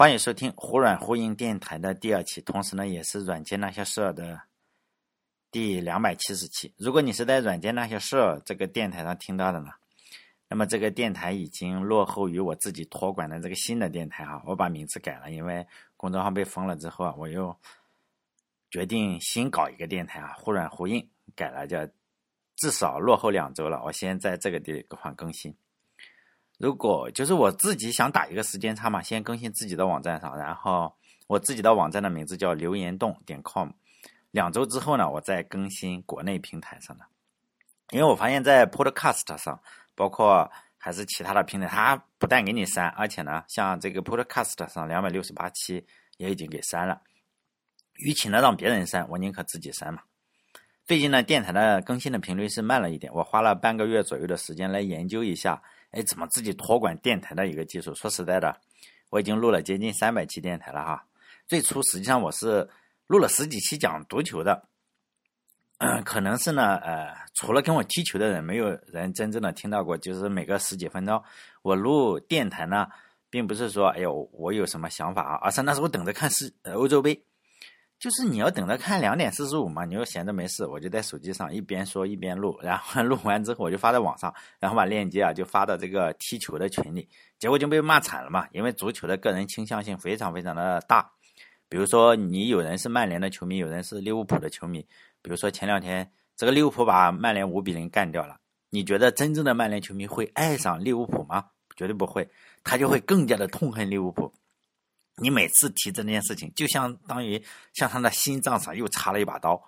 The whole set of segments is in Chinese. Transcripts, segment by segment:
欢迎收听忽软忽硬电台的第二期，同时呢，也是软件那些事儿的第两百七十期。如果你是在软件那些事儿这个电台上听到的呢，那么这个电台已经落后于我自己托管的这个新的电台哈。我把名字改了，因为公众号被封了之后啊，我又决定新搞一个电台啊，忽软忽硬改了叫，至少落后两周了。我先在这个地方更新。如果就是我自己想打一个时间差嘛，先更新自己的网站上，然后我自己的网站的名字叫留言洞点 com，两周之后呢，我再更新国内平台上的，因为我发现，在 Podcast 上，包括还是其他的平台，它不但给你删，而且呢，像这个 Podcast 上两百六十八期也已经给删了。与其呢让别人删，我宁可自己删嘛。最近呢，电台的更新的频率是慢了一点，我花了半个月左右的时间来研究一下。哎，怎么自己托管电台的一个技术？说实在的，我已经录了接近三百期电台了哈。最初实际上我是录了十几期讲足球的，可能是呢，呃，除了跟我踢球的人，没有人真正的听到过。就是每个十几分钟，我录电台呢，并不是说，哎呦，我有什么想法啊，而是那时候等着看世欧洲杯。就是你要等着看两点四十五嘛，你又闲着没事，我就在手机上一边说一边录，然后 录完之后我就发在网上，然后把链接啊就发到这个踢球的群里，结果就被骂惨了嘛，因为足球的个人倾向性非常非常的大，比如说你有人是曼联的球迷，有人是利物浦的球迷，比如说前两天这个利物浦把曼联五比零干掉了，你觉得真正的曼联球迷会爱上利物浦吗？绝对不会，他就会更加的痛恨利物浦。你每次提这件事情，就相当于像他的心脏上又插了一把刀。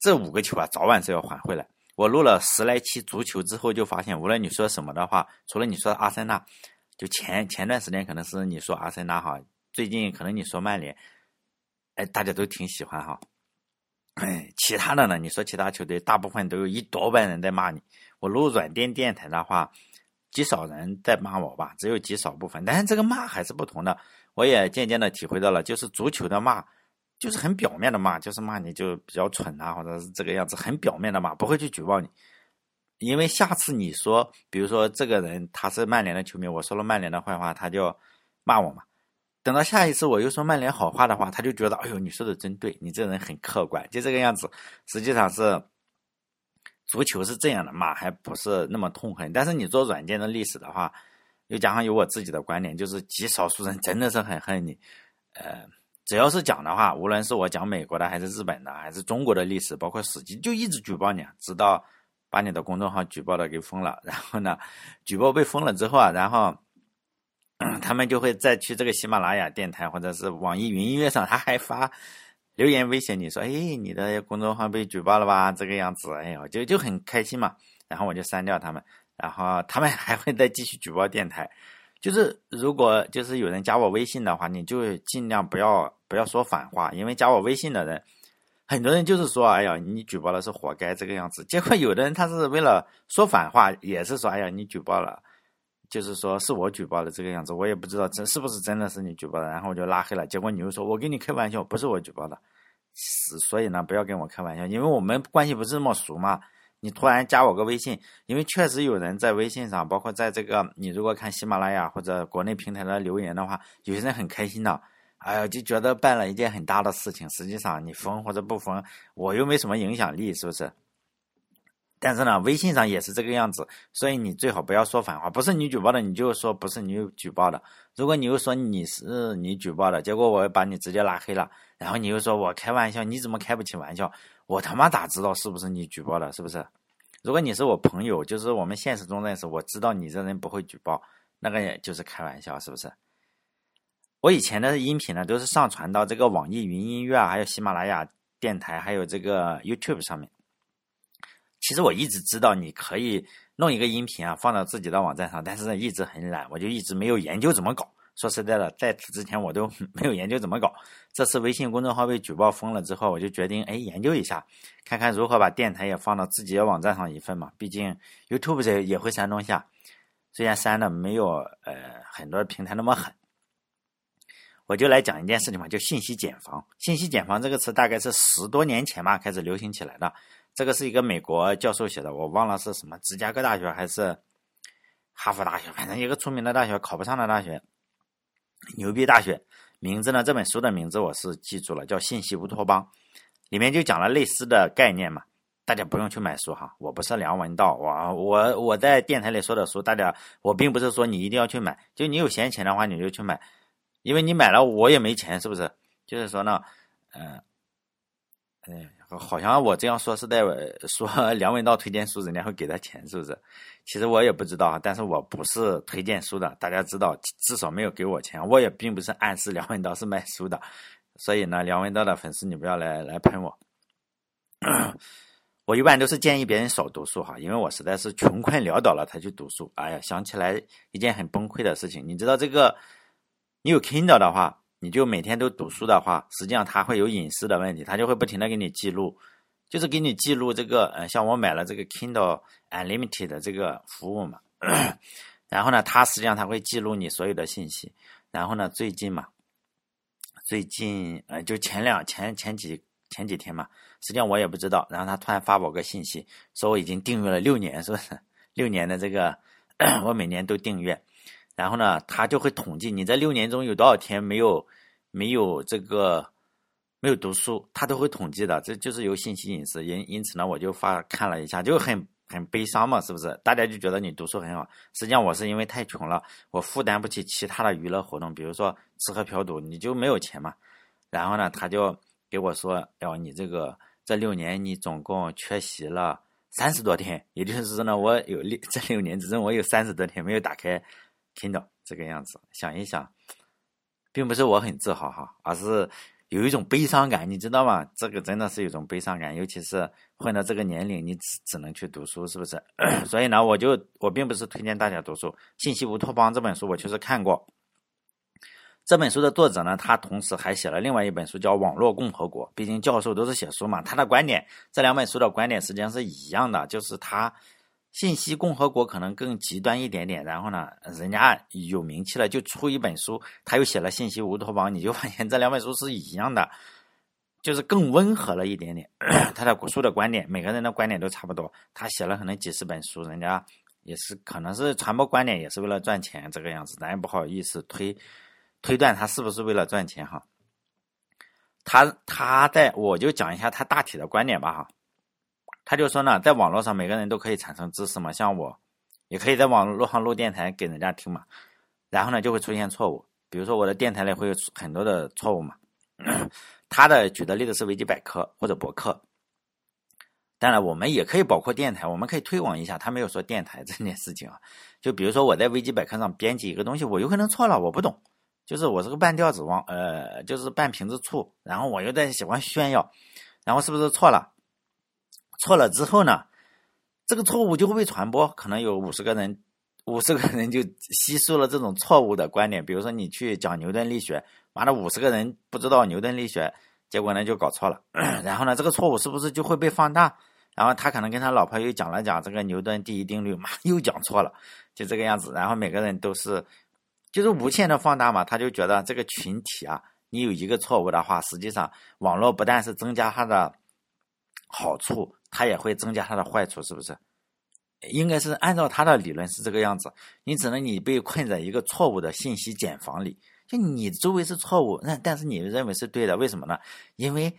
这五个球啊，早晚是要还回来。我录了十来期足球之后，就发现无论你说什么的话，除了你说阿森纳，就前前段时间可能是你说阿森纳哈，最近可能你说曼联，哎，大家都挺喜欢哈。其他的呢？你说其他球队，大部分都有一多半人在骂你。我录软电电台的话，极少人在骂我吧，只有极少部分，但是这个骂还是不同的。我也渐渐的体会到了，就是足球的骂，就是很表面的骂，就是骂你就比较蠢啊，或者是这个样子，很表面的骂，不会去举报你。因为下次你说，比如说这个人他是曼联的球迷，我说了曼联的坏话，他就骂我嘛。等到下一次我又说曼联好话的话，他就觉得，哎呦，你说的真对，你这人很客观，就这个样子。实际上是足球是这样的骂，还不是那么痛恨。但是你做软件的历史的话。又加上有我自己的观点，就是极少数人真的是很恨你，呃，只要是讲的话，无论是我讲美国的，还是日本的，还是中国的历史，包括史记，就一直举报你，直到把你的公众号举报的给封了。然后呢，举报被封了之后啊，然后 他们就会再去这个喜马拉雅电台或者是网易云音乐上，他还发留言威胁你说，哎，你的公众号被举报了吧？这个样子，哎呦，就就很开心嘛。然后我就删掉他们。然后他们还会再继续举报电台，就是如果就是有人加我微信的话，你就尽量不要不要说反话，因为加我微信的人，很多人就是说，哎呀，你举报了是活该这个样子。结果有的人他是为了说反话，也是说，哎呀，你举报了，就是说是我举报的这个样子，我也不知道这是不是真的是你举报的，然后我就拉黑了。结果你又说我跟你开玩笑，不是我举报的，是所以呢，不要跟我开玩笑，因为我们关系不是那么熟嘛。你突然加我个微信，因为确实有人在微信上，包括在这个，你如果看喜马拉雅或者国内平台的留言的话，有些人很开心的，哎呀，就觉得办了一件很大的事情。实际上你封或者不封，我又没什么影响力，是不是？但是呢，微信上也是这个样子，所以你最好不要说反话，不是你举报的，你就说不是你举报的。如果你又说你是你举报的，结果我把你直接拉黑了，然后你又说我开玩笑，你怎么开不起玩笑？我他妈咋知道是不是你举报的？是不是？如果你是我朋友，就是我们现实中认识，我知道你这人不会举报，那个也就是开玩笑，是不是？我以前的音频呢，都是上传到这个网易云音乐啊，还有喜马拉雅电台，还有这个 YouTube 上面。其实我一直知道你可以弄一个音频啊，放到自己的网站上，但是一直很懒，我就一直没有研究怎么搞。说实在的，在此之前我都 没有研究怎么搞。这次微信公众号被举报封了之后，我就决定哎研究一下，看看如何把电台也放到自己的网站上一份嘛。毕竟 YouTube 这也会删东西啊，虽然删的没有呃很多平台那么狠。我就来讲一件事情嘛，就信息茧房。信息茧房这个词大概是十多年前吧开始流行起来的。这个是一个美国教授写的，我忘了是什么芝加哥大学还是哈佛大学，反正一个出名的大学，考不上的大学。牛逼大学名字呢？这本书的名字我是记住了，叫《信息乌托邦》，里面就讲了类似的概念嘛。大家不用去买书哈，我不是梁文道，我我我在电台里说的书，大家我并不是说你一定要去买，就你有闲钱的话你就去买，因为你买了我也没钱，是不是？就是说呢，嗯，哎。好像我这样说是在 说梁文道推荐书，人家会给他钱，是不是？其实我也不知道啊，但是我不是推荐书的，大家知道，至少没有给我钱。我也并不是暗示梁文道是卖书的，所以呢，梁文道的粉丝你不要来来喷我。我一般都是建议别人少读书哈，因为我实在是穷困潦倒了才去读书。哎呀，想起来一件很崩溃的事情，你知道这个，你有 Kindle 的话。你就每天都读书的话，实际上它会有隐私的问题，它就会不停的给你记录，就是给你记录这个，呃，像我买了这个 Kindle Unlimited 的这个服务嘛，然后呢，它实际上它会记录你所有的信息，然后呢，最近嘛，最近呃，就前两前前几前几天嘛，实际上我也不知道，然后他突然发我个信息，说我已经订阅了六年，是不是？六年的这个，我每年都订阅。然后呢，他就会统计你在六年中有多少天没有没有这个没有读书，他都会统计的。这就是有信息隐私，因因此呢，我就发看了一下，就很很悲伤嘛，是不是？大家就觉得你读书很好，实际上我是因为太穷了，我负担不起其他的娱乐活动，比如说吃喝嫖赌，你就没有钱嘛。然后呢，他就给我说，哟，你这个这六年你总共缺席了三十多天，也就是说呢，我有六这六年之中我有三十多天没有打开。听到这个样子，想一想，并不是我很自豪哈，而是有一种悲伤感，你知道吗？这个真的是有一种悲伤感，尤其是混到这个年龄，你只只能去读书，是不是？所以呢，我就我并不是推荐大家读书，《信息乌托邦》这本书我确实看过。这本书的作者呢，他同时还写了另外一本书叫《网络共和国》，毕竟教授都是写书嘛，他的观点，这两本书的观点实际上是一样的，就是他。信息共和国可能更极端一点点，然后呢，人家有名气了，就出一本书，他又写了信息乌托邦，你就发现这两本书是一样的，就是更温和了一点点。他的书的观点，每个人的观点都差不多。他写了可能几十本书，人家也是可能是传播观点，也是为了赚钱这个样子，咱也不好意思推推断他是不是为了赚钱哈。他他在我就讲一下他大体的观点吧哈。他就说呢，在网络上每个人都可以产生知识嘛，像我，也可以在网络上录电台给人家听嘛，然后呢就会出现错误，比如说我的电台里会有很多的错误嘛。他的举的例子是维基百科或者博客，当然我们也可以包括电台，我们可以推广一下。他没有说电台这件事情啊，就比如说我在维基百科上编辑一个东西，我有可能错了，我不懂，就是我是个半吊子王，呃，就是半瓶子醋，然后我又在喜欢炫耀，然后是不是错了？错了之后呢，这个错误就会被传播，可能有五十个人，五十个人就吸收了这种错误的观点。比如说你去讲牛顿力学，完了五十个人不知道牛顿力学，结果呢就搞错了。然后呢，这个错误是不是就会被放大？然后他可能跟他老婆又讲了讲这个牛顿第一定律，妈又讲错了，就这个样子。然后每个人都是就是无限的放大嘛，他就觉得这个群体啊，你有一个错误的话，实际上网络不但是增加它的好处。它也会增加它的坏处，是不是？应该是按照他的理论是这个样子。因此呢，你被困在一个错误的信息茧房里，就你周围是错误，那但是你认为是对的，为什么呢？因为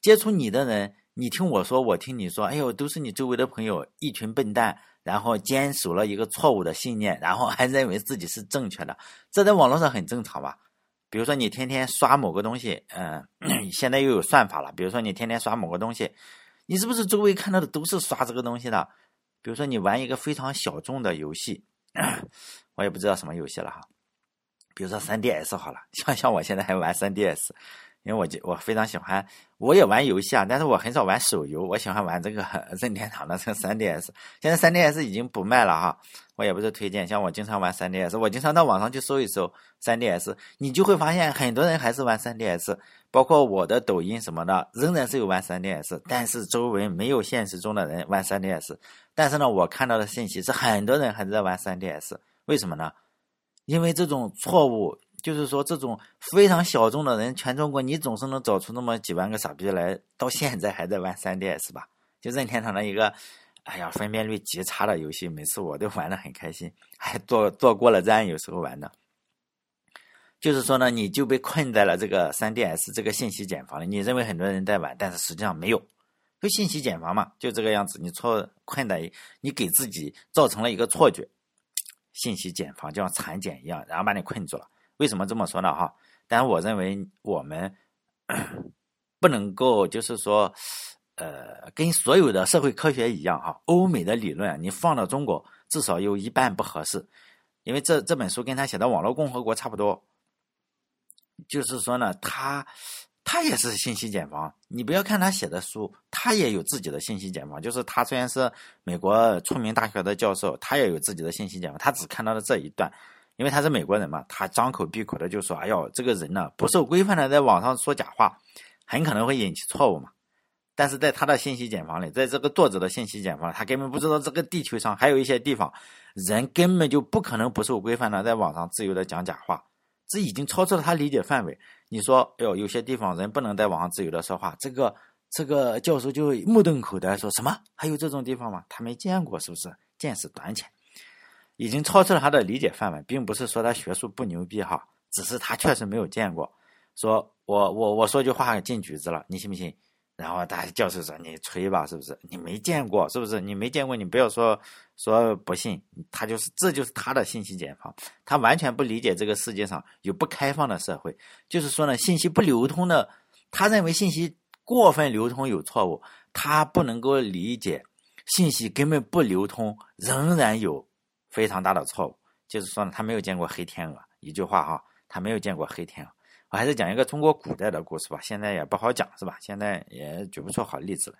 接触你的人，你听我说，我听你说，哎呦，都是你周围的朋友，一群笨蛋，然后坚守了一个错误的信念，然后还认为自己是正确的，这在网络上很正常吧？比如说你天天刷某个东西，嗯，现在又有算法了，比如说你天天刷某个东西。你是不是周围看到的都是刷这个东西的？比如说你玩一个非常小众的游戏，我也不知道什么游戏了哈。比如说三 D S 好了，像像我现在还玩三 D S，因为我就我非常喜欢，我也玩游戏啊，但是我很少玩手游，我喜欢玩这个 任天堂的这个三 D S。现在三 D S 已经不卖了哈，我也不是推荐，像我经常玩 3DS，我经常到网上去搜一搜 3DS，你就会发现很多人还是玩 3DS。包括我的抖音什么的，仍然是有玩 3DS，但是周围没有现实中的人玩 3DS。但是呢，我看到的信息是很多人还在玩 3DS，为什么呢？因为这种错误，就是说这种非常小众的人，全中国你总是能找出那么几万个傻逼来，到现在还在玩 3DS 吧？就任天堂的一个，哎呀，分辨率极差的游戏，每次我都玩的很开心，还坐坐过了站，有时候玩的。就是说呢，你就被困在了这个三 DS 这个信息茧房里。你认为很多人在玩，但是实际上没有，就信息茧房嘛，就这个样子。你错困在，你给自己造成了一个错觉，信息茧房就像蚕茧一样，然后把你困住了。为什么这么说呢？哈，但是我认为我们 不能够就是说，呃，跟所有的社会科学一样哈，欧美的理论你放到中国，至少有一半不合适，因为这这本书跟他写的《网络共和国》差不多。就是说呢，他他也是信息茧房。你不要看他写的书，他也有自己的信息茧房。就是他虽然是美国出名大学的教授，他也有自己的信息茧房。他只看到了这一段，因为他是美国人嘛，他张口闭口的就说：“哎呦，这个人呢不受规范的在网上说假话，很可能会引起错误嘛。”但是在他的信息茧房里，在这个作者的信息茧房，他根本不知道这个地球上还有一些地方，人根本就不可能不受规范的在网上自由的讲假话。这已经超出了他理解范围。你说，哎呦，有些地方人不能在网上自由的说话，这个这个教授就目瞪口呆，说什么？还有这种地方吗？他没见过，是不是？见识短浅，已经超出了他的理解范围，并不是说他学术不牛逼哈，只是他确实没有见过。说我我我说句话进局子了，你信不信？然后大家教授说：“你吹吧，是不是？你没见过，是不是？你没见过，你不要说说不信。他就是，这就是他的信息茧房。他完全不理解这个世界上有不开放的社会，就是说呢，信息不流通的。他认为信息过分流通有错误，他不能够理解信息根本不流通仍然有非常大的错误。就是说呢，他没有见过黑天鹅。一句话哈，他没有见过黑天鹅。”我还是讲一个中国古代的故事吧，现在也不好讲，是吧？现在也举不出好例子来。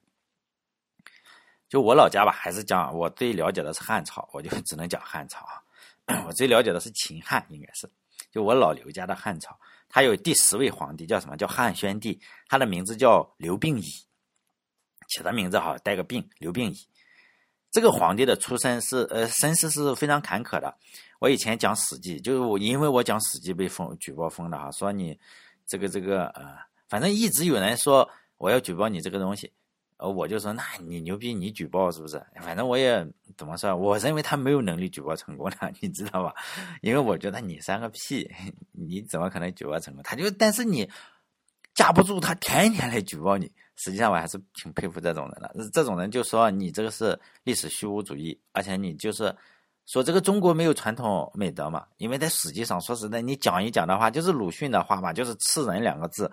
就我老家吧，还是讲我最了解的是汉朝，我就只能讲汉朝啊。我最了解的是秦汉，应该是就我老刘家的汉朝，他有第十位皇帝，叫什么叫汉宣帝，他的名字叫刘病已，起的名字好，带个病，刘病已。这个皇帝的出身是呃身世是非常坎坷的。我以前讲《史记》，就是我因为我讲《史记》被封举报封的哈，说你这个这个呃，反正一直有人说我要举报你这个东西，呃，我就说那你牛逼，你举报是不是？反正我也怎么说，我认为他没有能力举报成功的，你知道吧？因为我觉得你三个屁，你怎么可能举报成功？他就但是你架不住他天天来举报你，实际上我还是挺佩服这种人的。这种人就说你这个是历史虚无主义，而且你就是。说这个中国没有传统美德嘛？因为在史记上，说实在，你讲一讲的话，就是鲁迅的话嘛，就是“吃人”两个字。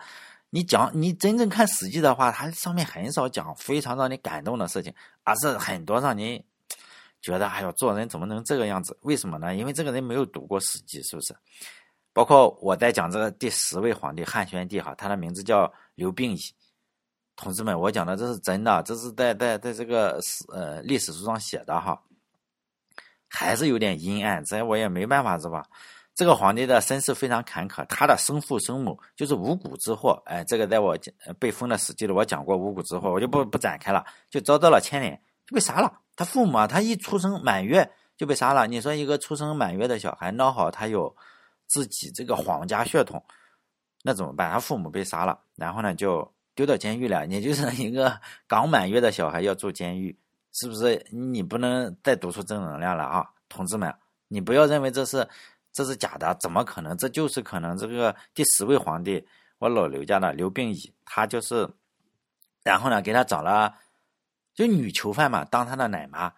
你讲，你真正看史记的话，它上面很少讲非常让你感动的事情，而是很多让你觉得，哎呦，做人怎么能这个样子？为什么呢？因为这个人没有读过史记，是不是？包括我在讲这个第十位皇帝汉宣帝哈，他的名字叫刘病已。同志们，我讲的这是真的，这是在在在这个史呃历史书上写的哈。还是有点阴暗，这我也没办法，是吧？这个皇帝的身世非常坎坷，他的生父生母就是五谷之祸。哎，这个在我被封的史记里，我讲过五谷之祸，我就不不展开了，就遭到了牵连，就被杀了。他父母啊，他一出生满月就被杀了。你说一个出生满月的小孩，孬好他有自己这个皇家血统，那怎么办？他父母被杀了，然后呢就丢到监狱了。你就是一个刚满月的小孩要住监狱。是不是你不能再读出正能量了啊，同志们？你不要认为这是这是假的，怎么可能？这就是可能。这个第十位皇帝，我老刘家的刘病已，他就是，然后呢，给他找了就女囚犯嘛，当他的奶妈。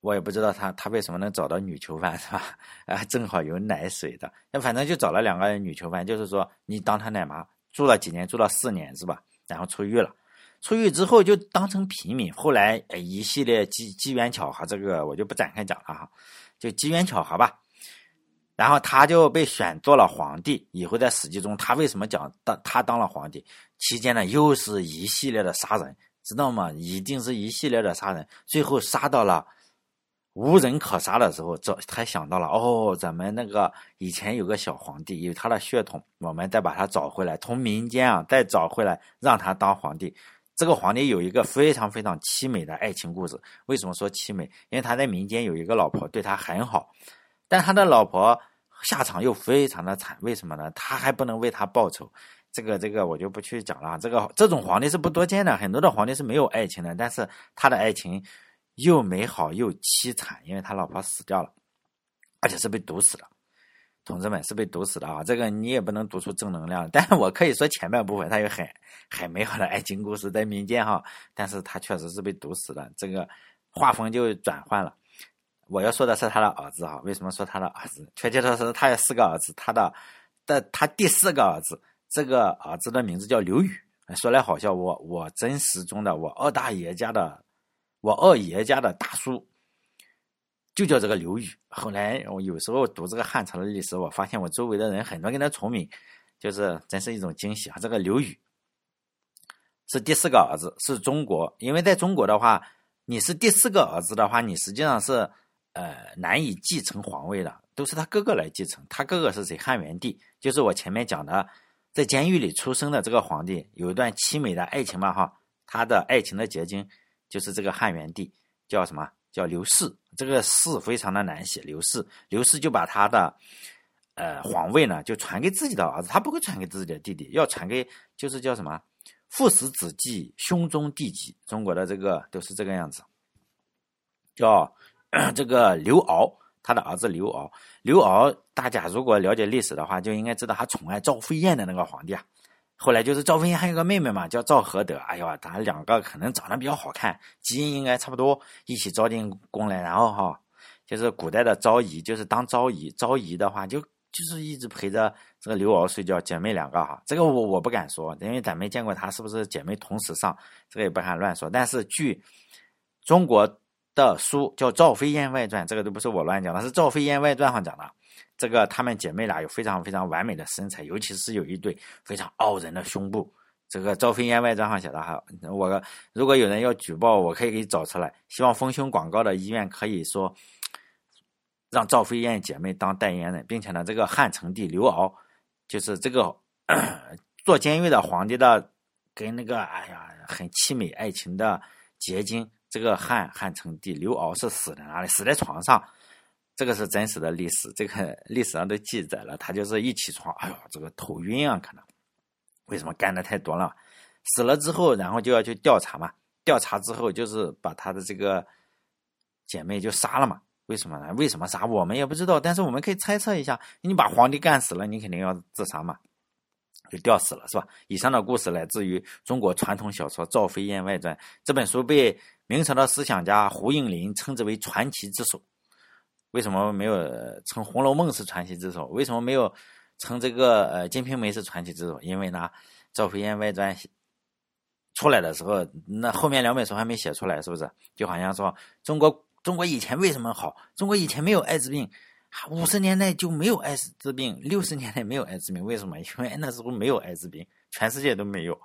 我也不知道他他为什么能找到女囚犯是吧？啊，正好有奶水的，那反正就找了两个女囚犯，就是说你当他奶妈，住了几年，住了四年是吧？然后出狱了。出狱之后就当成平民，后来一系列机机缘巧合，这个我就不展开讲了哈，就机缘巧合吧。然后他就被选做了皇帝，以后在史记中他为什么讲当他当了皇帝期间呢，又是一系列的杀人，知道吗？一定是一系列的杀人，最后杀到了无人可杀的时候，这才想到了哦，咱们那个以前有个小皇帝，有他的血统，我们再把他找回来，从民间啊再找回来，让他当皇帝。这个皇帝有一个非常非常凄美的爱情故事。为什么说凄美？因为他在民间有一个老婆，对他很好，但他的老婆下场又非常的惨。为什么呢？他还不能为他报仇。这个这个我就不去讲了。这个这种皇帝是不多见的，很多的皇帝是没有爱情的，但是他的爱情又美好又凄惨，因为他老婆死掉了，而且是被毒死的。同志们是被毒死的啊！这个你也不能读出正能量，但是我可以说前半部分它有很很美好的爱情故事在民间哈，但是他确实是被毒死的，这个画风就转换了。我要说的是他的儿子哈，为什么说他的儿子？确切的是他有四个儿子，他的的他第四个儿子，这个儿子的名字叫刘宇。说来好笑，我我真实中的我二大爷家的，我二爷家的大叔，就叫这个刘宇。后来我有时候读这个汉朝的历史，我发现我周围的人很多跟他重名，就是真是一种惊喜啊！这个刘宇是第四个儿子，是中国，因为在中国的话，你是第四个儿子的话，你实际上是。呃，难以继承皇位的，都是他哥哥来继承。他哥哥是谁？汉元帝，就是我前面讲的，在监狱里出生的这个皇帝，有一段凄美的爱情嘛，哈。他的爱情的结晶就是这个汉元帝，叫什么？叫刘氏。这个氏非常的难写，刘氏。刘氏就把他的呃皇位呢，就传给自己的儿子，他不会传给自己的弟弟，要传给就是叫什么？父死子继，兄终弟及。中国的这个都是这个样子，叫。这个刘骜，他的儿子刘骜，刘骜，大家如果了解历史的话，就应该知道他宠爱赵飞燕的那个皇帝啊。后来就是赵飞燕还有个妹妹嘛，叫赵合德。哎呀，他两个可能长得比较好看，基因应该差不多，一起招进宫来，然后哈，就是古代的昭仪，就是当昭仪，昭仪的话就就是一直陪着这个刘骜睡觉，姐妹两个哈。这个我我不敢说，因为咱没见过她是不是姐妹同时上，这个也不敢乱说。但是据中国。的书叫《赵飞燕外传》，这个都不是我乱讲的，是《赵飞燕外传》上讲的。这个她们姐妹俩有非常非常完美的身材，尤其是有一对非常傲人的胸部。这个《赵飞燕外传》上写的哈，我如果有人要举报，我可以给你找出来。希望丰胸广告的医院可以说让赵飞燕姐妹当代言人，并且呢，这个汉成帝刘骜就是这个 坐监狱的皇帝的，跟那个哎呀很凄美爱情的结晶。这个汉汉成帝刘骜是死在哪里？死在床上，这个是真实的历史，这个 历史上都记载了。他就是一起床，哎呦，这个头晕啊，可能为什么干的太多了？死了之后，然后就要去调查嘛。调查之后，就是把他的这个姐妹就杀了嘛。为什么呢？为什么杀？我们也不知道，但是我们可以猜测一下。你把皇帝干死了，你肯定要自杀嘛。就吊死了是吧？以上的故事来自于中国传统小说《赵飞燕外传》这本书，被明朝的思想家胡应麟称之为传奇之首。为什么没有称《红楼梦》是传奇之首？为什么没有称这个呃《金瓶梅》是传奇之首？因为呢，《赵飞燕外传》出来的时候，那后面两本书还没写出来，是不是？就好像说中国中国以前为什么好？中国以前没有艾滋病。五十年代就没有艾滋病，六十年代没有艾滋病，为什么？因为那时候没有艾滋病，全世界都没有。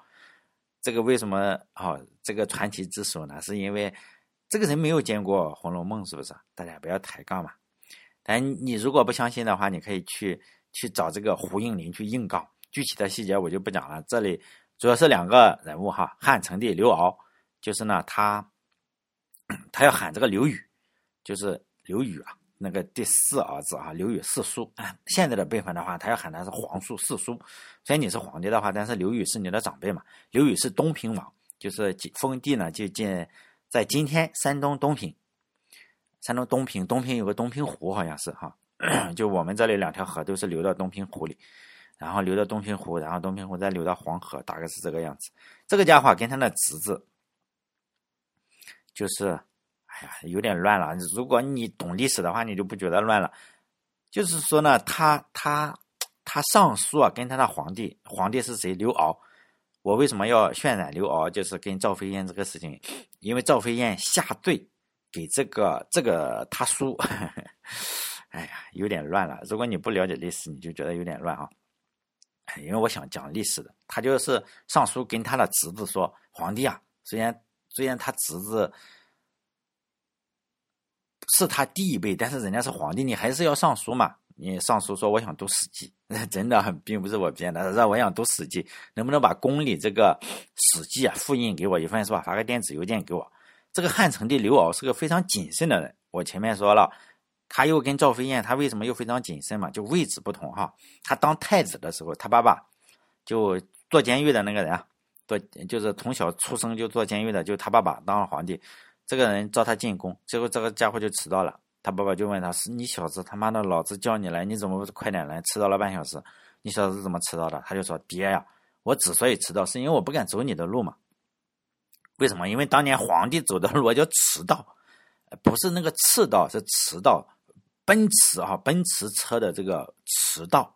这个为什么啊？这个传奇之首呢？是因为这个人没有见过《红楼梦》，是不是？大家不要抬杠嘛。但你如果不相信的话，你可以去去找这个胡应麟去硬杠。具体的细节我就不讲了。这里主要是两个人物哈，汉成帝刘骜，就是呢他他要喊这个刘宇，就是刘宇啊。那个第四儿子啊，刘宇四叔，现在的辈分的话，他要喊他是皇叔四叔。虽然你是皇帝的话，但是刘宇是你的长辈嘛。刘宇是东平王，就是封地呢，就建在今天山东东平。山东东平，东平有个东平湖，好像是哈，就我们这里两条河都是流到东平湖里，然后流到东平湖，然后东平湖再流到黄河，大概是这个样子。这个家伙跟他的侄子就是。哎呀，有点乱了。如果你懂历史的话，你就不觉得乱了。就是说呢，他他他上书啊，跟他的皇帝，皇帝是谁？刘骜。我为什么要渲染刘骜？就是跟赵飞燕这个事情，因为赵飞燕下罪给这个这个他叔。哎呀，有点乱了。如果你不了解历史，你就觉得有点乱啊。因为我想讲历史的，他就是上书跟他的侄子说：“皇帝啊，虽然虽然他侄子。”是他第一辈，但是人家是皇帝，你还是要上书嘛？你上书说我想读《史记》，真的并不是我编的，让我想读《史记》，能不能把宫里这个《史记》啊复印给我一份是吧？发个电子邮件给我。这个汉成帝刘骜是个非常谨慎的人，我前面说了，他又跟赵飞燕，他为什么又非常谨慎嘛？就位置不同哈。他当太子的时候，他爸爸就坐监狱的那个人啊，坐就是从小出生就坐监狱的，就他爸爸当了皇帝。这个人召他进宫，结果这个家伙就迟到了，他爸爸就问他：“是你小子他妈的，老子叫你来，你怎么不快点来？迟到了半小时，你小子怎么迟到的？”他就说：“爹呀，我之所以迟到，是因为我不敢走你的路嘛。为什么？因为当年皇帝走的路叫驰道，不是那个赤道，是驰道。奔驰啊，奔驰车的这个驰道，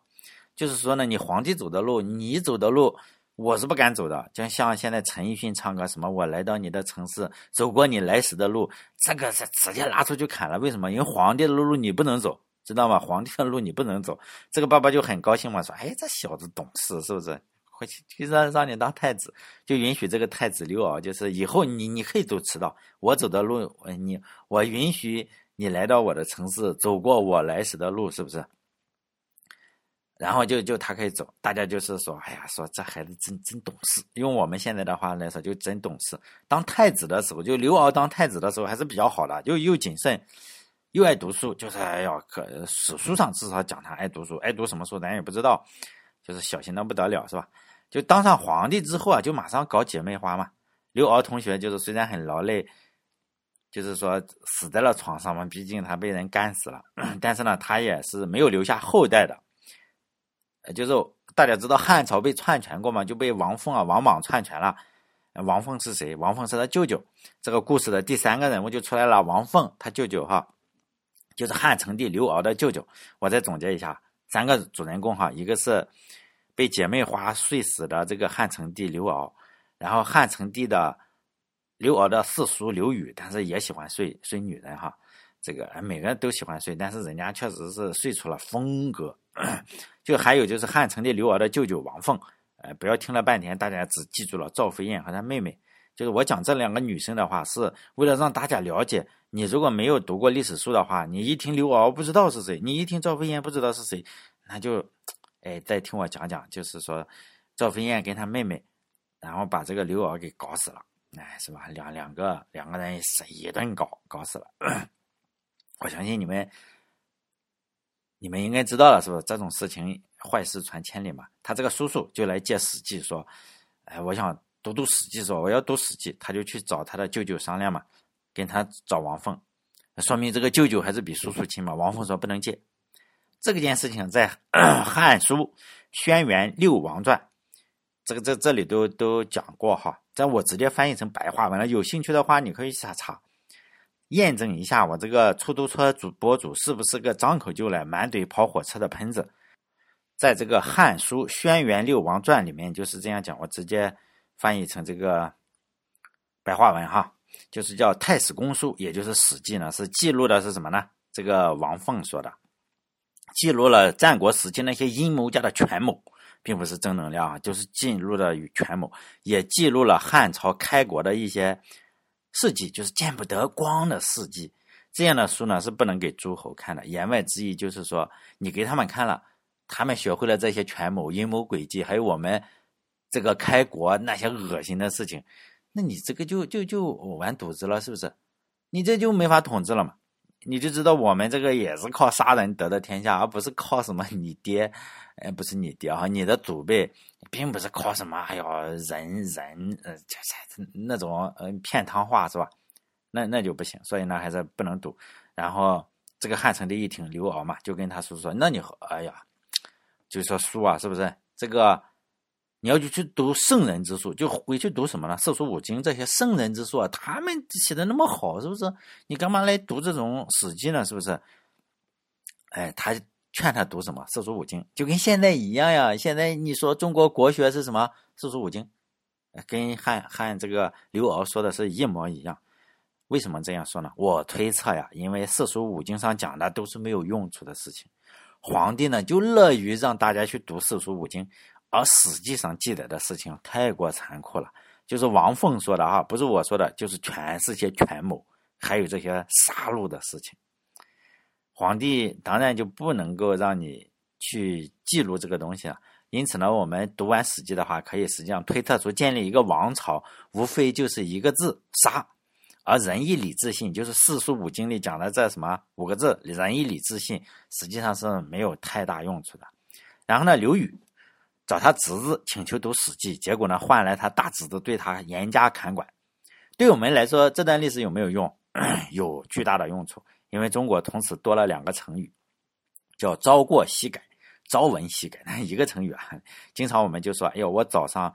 就是说呢，你皇帝走的路，你走的路。”我是不敢走的，就像现在陈奕迅唱歌什么，我来到你的城市，走过你来时的路，这个是直接拉出去砍了。为什么？因为皇帝的路你不能走，知道吗？皇帝的路你不能走。这个爸爸就很高兴嘛，说：“哎，这小子懂事，是不是？回去就让让你当太子，就允许这个太子刘骜，就是以后你你可以走迟到，我走的路，你我允许你来到我的城市，走过我来时的路，是不是？”然后就就他可以走，大家就是说，哎呀，说这孩子真真懂事。用我们现在的话来说，就真懂事。当太子的时候，就刘敖当太子的时候还是比较好的，就又谨慎，又爱读书。就是哎呀，可史书上至少讲他爱读书，爱读什么书咱也不知道，就是小心的不得了，是吧？就当上皇帝之后啊，就马上搞姐妹花嘛。刘骜同学就是虽然很劳累，就是说死在了床上嘛，毕竟他被人干死了，但是呢，他也是没有留下后代的。就是大家知道汉朝被篡权过嘛，就被王凤啊、王莽篡权了。王凤是谁？王凤是他舅舅。这个故事的第三个人物就出来了，王凤他舅舅哈，就是汉成帝刘骜的舅舅。我再总结一下，三个主人公哈，一个是被姐妹花睡死的这个汉成帝刘骜，然后汉成帝的刘骜的四叔刘宇，但是也喜欢睡睡女人哈。这个每个人都喜欢睡，但是人家确实是睡出了风格。就还有就是汉成帝刘骜的舅舅王凤，呃，不要听了半天，大家只记住了赵飞燕和她妹妹。就是我讲这两个女生的话，是为了让大家了解。你如果没有读过历史书的话，你一听刘骜不知道是谁，你一听赵飞燕不知道是谁，那就，哎，再听我讲讲，就是说赵飞燕跟她妹妹，然后把这个刘骜给搞死了，哎，是吧？两两个两个人是一顿搞，搞死了。我相信你们。你们应该知道了，是不这种事情坏事传千里嘛？他这个叔叔就来借《史记》说：“哎，我想读读《史记》，说我要读《史记》。”他就去找他的舅舅商量嘛，跟他找王凤，说明这个舅舅还是比叔叔亲嘛。王凤说不能借。这个件事情在 《汉书·轩辕六王传》这个这这里都都讲过哈。在我直接翻译成白话文了，有兴趣的话你可以查查。验证一下我这个出租车主博主是不是个张口就来、满嘴跑火车的喷子？在这个《汉书·轩辕六王传》里面就是这样讲，我直接翻译成这个白话文哈，就是叫《太史公书》，也就是《史记》呢，是记录的是什么呢？这个王凤说的，记录了战国时期那些阴谋家的权谋，并不是正能量啊，就是记录的权谋，也记录了汉朝开国的一些。事迹就是见不得光的事迹，这样的书呢是不能给诸侯看的。言外之意就是说，你给他们看了，他们学会了这些权谋、阴谋诡计，还有我们这个开国那些恶心的事情，那你这个就就就完犊子了，是不是？你这就没法统治了嘛？你就知道我们这个也是靠杀人得的天下，而不是靠什么你爹，哎，不是你爹哈，你的祖辈。并不是靠什么，哎呦，人人呃，就是那种呃骗汤话是吧？那那就不行，所以呢还是不能赌。然后这个汉成帝一听刘骜嘛，就跟他叔说：“那你哎呀，就说叔啊，是不是？这个你要去去读圣人之书，就回去读什么呢？四书五经这些圣人之书啊，他们写的那么好，是不是？你干嘛来读这种史记呢？是不是？哎，他。”劝他读什么四书五经，就跟现在一样呀。现在你说中国国学是什么四书五经，跟汉汉这个刘骜说的是一模一样。为什么这样说呢？我推测呀，因为四书五经上讲的都是没有用处的事情，皇帝呢就乐于让大家去读四书五经，而史记上记载的事情太过残酷了。就是王凤说的啊，不是我说的，就是全是些权谋，还有这些杀戮的事情。皇帝当然就不能够让你去记录这个东西了，因此呢，我们读完《史记》的话，可以实际上推测出建立一个王朝，无非就是一个字——杀。而仁义礼智信，就是四书五经里讲的这什么五个字——仁义礼智信，实际上是没有太大用处的。然后呢，刘宇找他侄子请求读《史记》，结果呢，换来他大侄子对他严加看管。对我们来说，这段历史有没有用？有巨大的用处。因为中国从此多了两个成语，叫“朝过夕改”，“朝闻夕改” 一个成语啊。经常我们就说：“哎呦，我早上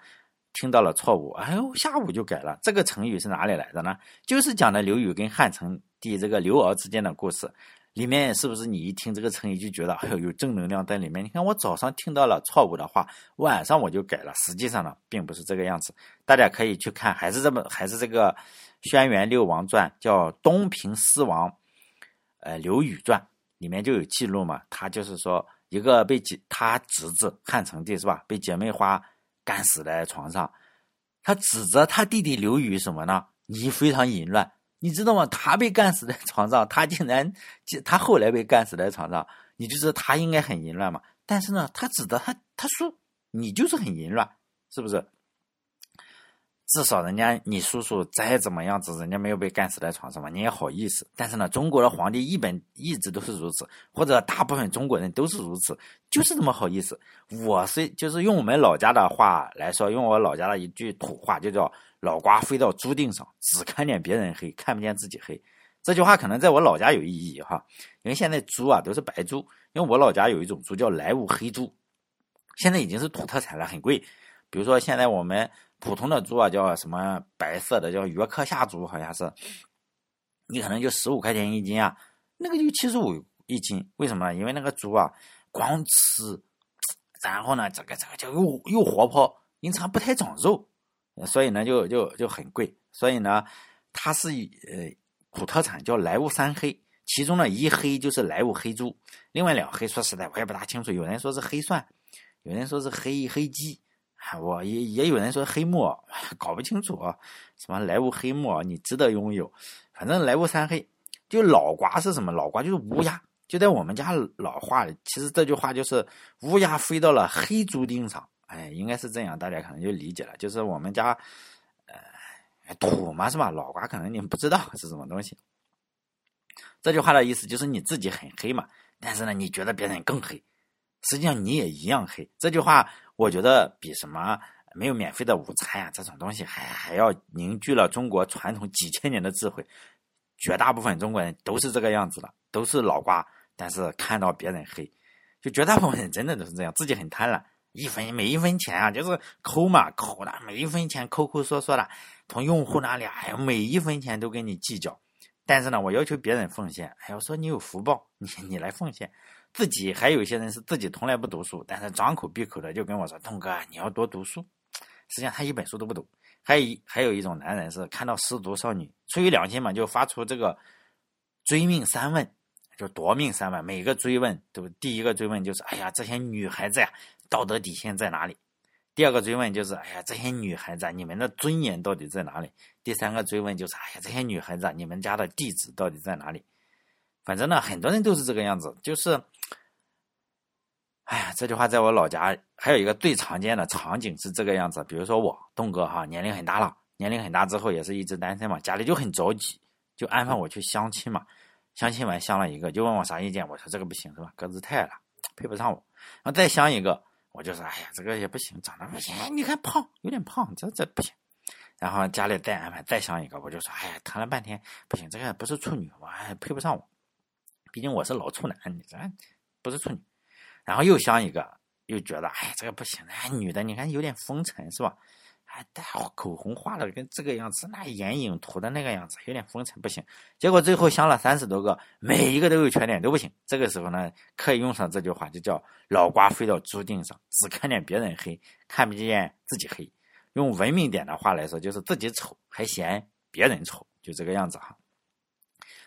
听到了错误，哎呦，下午就改了。”这个成语是哪里来的呢？就是讲的刘宇跟汉成帝这个刘骜之间的故事。里面是不是你一听这个成语就觉得哎呦有正能量在里面？你看我早上听到了错误的话，晚上我就改了。实际上呢，并不是这个样子。大家可以去看，还是这么还是这个《轩辕六王传》，叫《东平狮王，呃刘宇传》，里面就有记录嘛。他就是说，一个被姐他侄子汉成帝是吧，被姐妹花干死在床上，他指责他弟弟刘宇什么呢？你非常淫乱。你知道吗？他被干死在床上，他竟然，他后来被干死在床上，你就知道他应该很淫乱嘛。但是呢，他指责他，他说你就是很淫乱，是不是？至少人家你叔叔再怎么样子，人家没有被干死在床上嘛，你也好意思。但是呢，中国的皇帝一本一直都是如此，或者大部分中国人都是如此，就是这么好意思。我是就是用我们老家的话来说，用我老家的一句土话，就叫“老瓜飞到猪腚上，只看见别人黑，看不见自己黑”。这句话可能在我老家有意义哈，因为现在猪啊都是白猪，因为我老家有一种猪叫莱芜黑猪，现在已经是土特产了，很贵。比如说现在我们。普通的猪啊，叫什么白色的，叫约克夏猪，好像是，你可能就十五块钱一斤啊，那个就七十五一斤，为什么？因为那个猪啊，光吃，然后呢，这个这个就又又活泼，因为它不太长肉，所以呢，就就就很贵。所以呢，它是呃土特产，叫莱芜三黑，其中呢一黑就是莱芜黑猪，另外两黑说实在我也不大清楚，有人说是黑蒜，有人说是黑黑鸡。我也也有人说黑木耳，搞不清楚啊，什么莱芜黑木耳，你值得拥有。反正莱芜三黑，就老瓜是什么？老瓜就是乌鸦，就在我们家老话，其实这句话就是乌鸦飞到了黑猪腚上。哎，应该是这样，大家可能就理解了。就是我们家，呃，土嘛是吧？老瓜可能你们不知道是什么东西。这句话的意思就是你自己很黑嘛，但是呢，你觉得别人更黑，实际上你也一样黑。这句话。我觉得比什么没有免费的午餐呀这种东西还还要凝聚了中国传统几千年的智慧。绝大部分中国人都是这个样子的，都是脑瓜，但是看到别人黑，就绝大部分人真的都是这样，自己很贪婪，一分每一分钱啊就是抠嘛抠的，每一分钱抠抠缩缩的，从用户那里哎呀每一分钱都跟你计较。但是呢，我要求别人奉献，哎，我说你有福报，你你来奉献。自己还有一些人是自己从来不读书，但是张口闭口的就跟我说：“东哥，你要多读书。”实际上他一本书都不读。还有一还有一种男人是看到失足少女，出于良心嘛，就发出这个追命三问，就夺命三问。每个追问都第一个追问就是：“哎呀，这些女孩子呀，道德底线在哪里？”第二个追问就是：“哎呀，这些女孩子，你们的尊严到底在哪里？”第三个追问就是：“哎呀，这些女孩子，你们家的地址到底在哪里？”反正呢，很多人都是这个样子，就是。哎呀，这句话在我老家还有一个最常见的场景是这个样子。比如说我东哥哈，年龄很大了，年龄很大之后也是一直单身嘛，家里就很着急，就安排我去相亲嘛。相亲完相了一个，就问我啥意见，我说这个不行是吧？个子太矮了，配不上我。然后再相一个，我就说哎呀，这个也不行，长得不行，你看胖，有点胖，这这不行。然后家里再安排再相一个，我就说哎呀，谈了半天不行，这个不是处女，我还配不上我，毕竟我是老处男，你这不是处女。然后又相一个，又觉得哎，这个不行，哎，女的你看有点风尘是吧？还带口红画的跟这个样子，那眼影涂的那个样子，有点风尘不行。结果最后相了三十多个，每一个都有缺点，都不行。这个时候呢，可以用上这句话，就叫老瓜飞到猪腚上，只看见别人黑，看不见自己黑。用文明点的话来说，就是自己丑还嫌别人丑，就这个样子哈。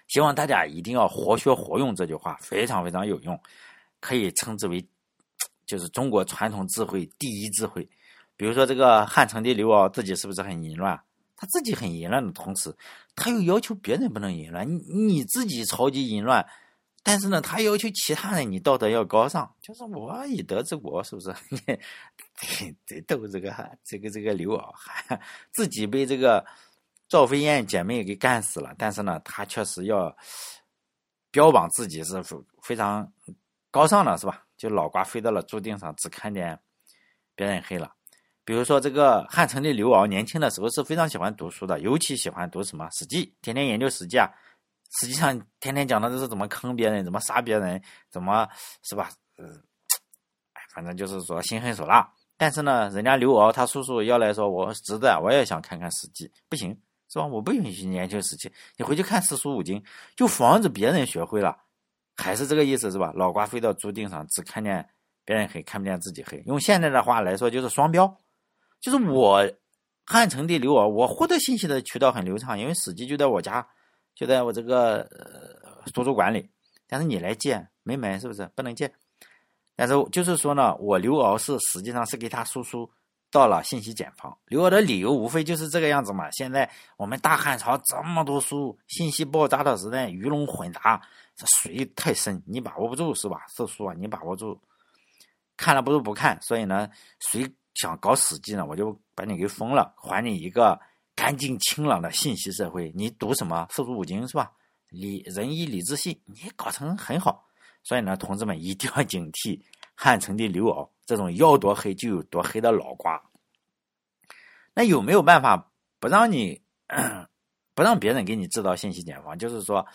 希望大家一定要活学活用这句话，非常非常有用。可以称之为，就是中国传统智慧第一智慧。比如说，这个汉成帝刘骜自己是不是很淫乱？他自己很淫乱的同时，他又要求别人不能淫乱。你你自己超级淫乱，但是呢，他要求其他人你道德要高尚。就是我以德治国，是不是？得逗这个这个这个刘骜，自己被这个赵飞燕姐妹给干死了，但是呢，他确实要标榜自己是非常。高尚的是吧？就脑瓜飞到了注定上，只看见别人黑了。比如说这个汉成帝刘骜，年轻的时候是非常喜欢读书的，尤其喜欢读什么《史记》，天天研究《史记》啊，《实际上天天讲的都是怎么坑别人，怎么杀别人，怎么是吧？嗯，哎，反正就是说心狠手辣。但是呢，人家刘敖他叔叔要来说，我侄子，我也想看看《史记》，不行，是吧？我不允许你研究《史记》，你回去看四书五经，就防止别人学会了，还是这个意思，是吧？脑瓜飞到猪腚上，只看见别人黑，看不见自己黑。用现在的话来说，就是双标，就是我汉成帝刘敖，我获得信息的渠道很流畅，因为《史记》就在我家，就在我这个呃图书馆里，但是你来借没门，是不是？不能借。但是就是说呢，我刘敖是实际上是给他叔叔到了信息茧房。刘敖的理由无非就是这个样子嘛。现在我们大汉朝这么多书，信息爆炸的时代，鱼龙混杂，这水太深，你把握不住是吧？四书啊，你把握住，看了不如不看。所以呢，谁想搞死机呢，我就把你给封了，还你一个干净清朗的信息社会。你读什么四书五经是吧？礼仁义礼智信，你搞成很好。所以呢，同志们一定要警惕汉成帝刘骜这种要多黑就有多黑的脑瓜。那有没有办法不让你 不让别人给你制造信息茧房？就是说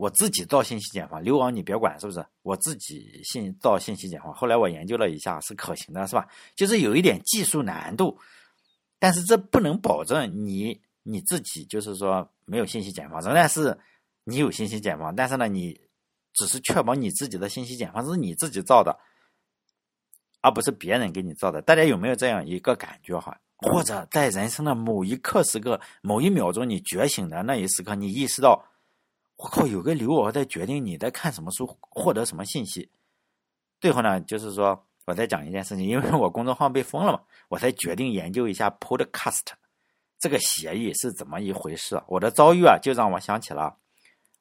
我自己造信息茧房，刘骜你别管，是不是？我自己信造信息茧房。后来我研究了一下，是可行的，是吧？就是有一点技术难度，但是这不能保证你你自己就是说没有信息茧房，仍然是你有信息茧房，但是呢你。只是确保你自己的信息茧房是你自己造的，而不是别人给你造的。大家有没有这样一个感觉哈？或者在人生的某一刻时刻、某一秒钟，你觉醒的那一时刻，你意识到，我靠，有个刘敖在决定你在看什么书、获得什么信息。最后呢，就是说我在讲一件事情，因为我公众号被封了嘛，我才决定研究一下 Podcast 这个协议是怎么一回事。我的遭遇啊，就让我想起了。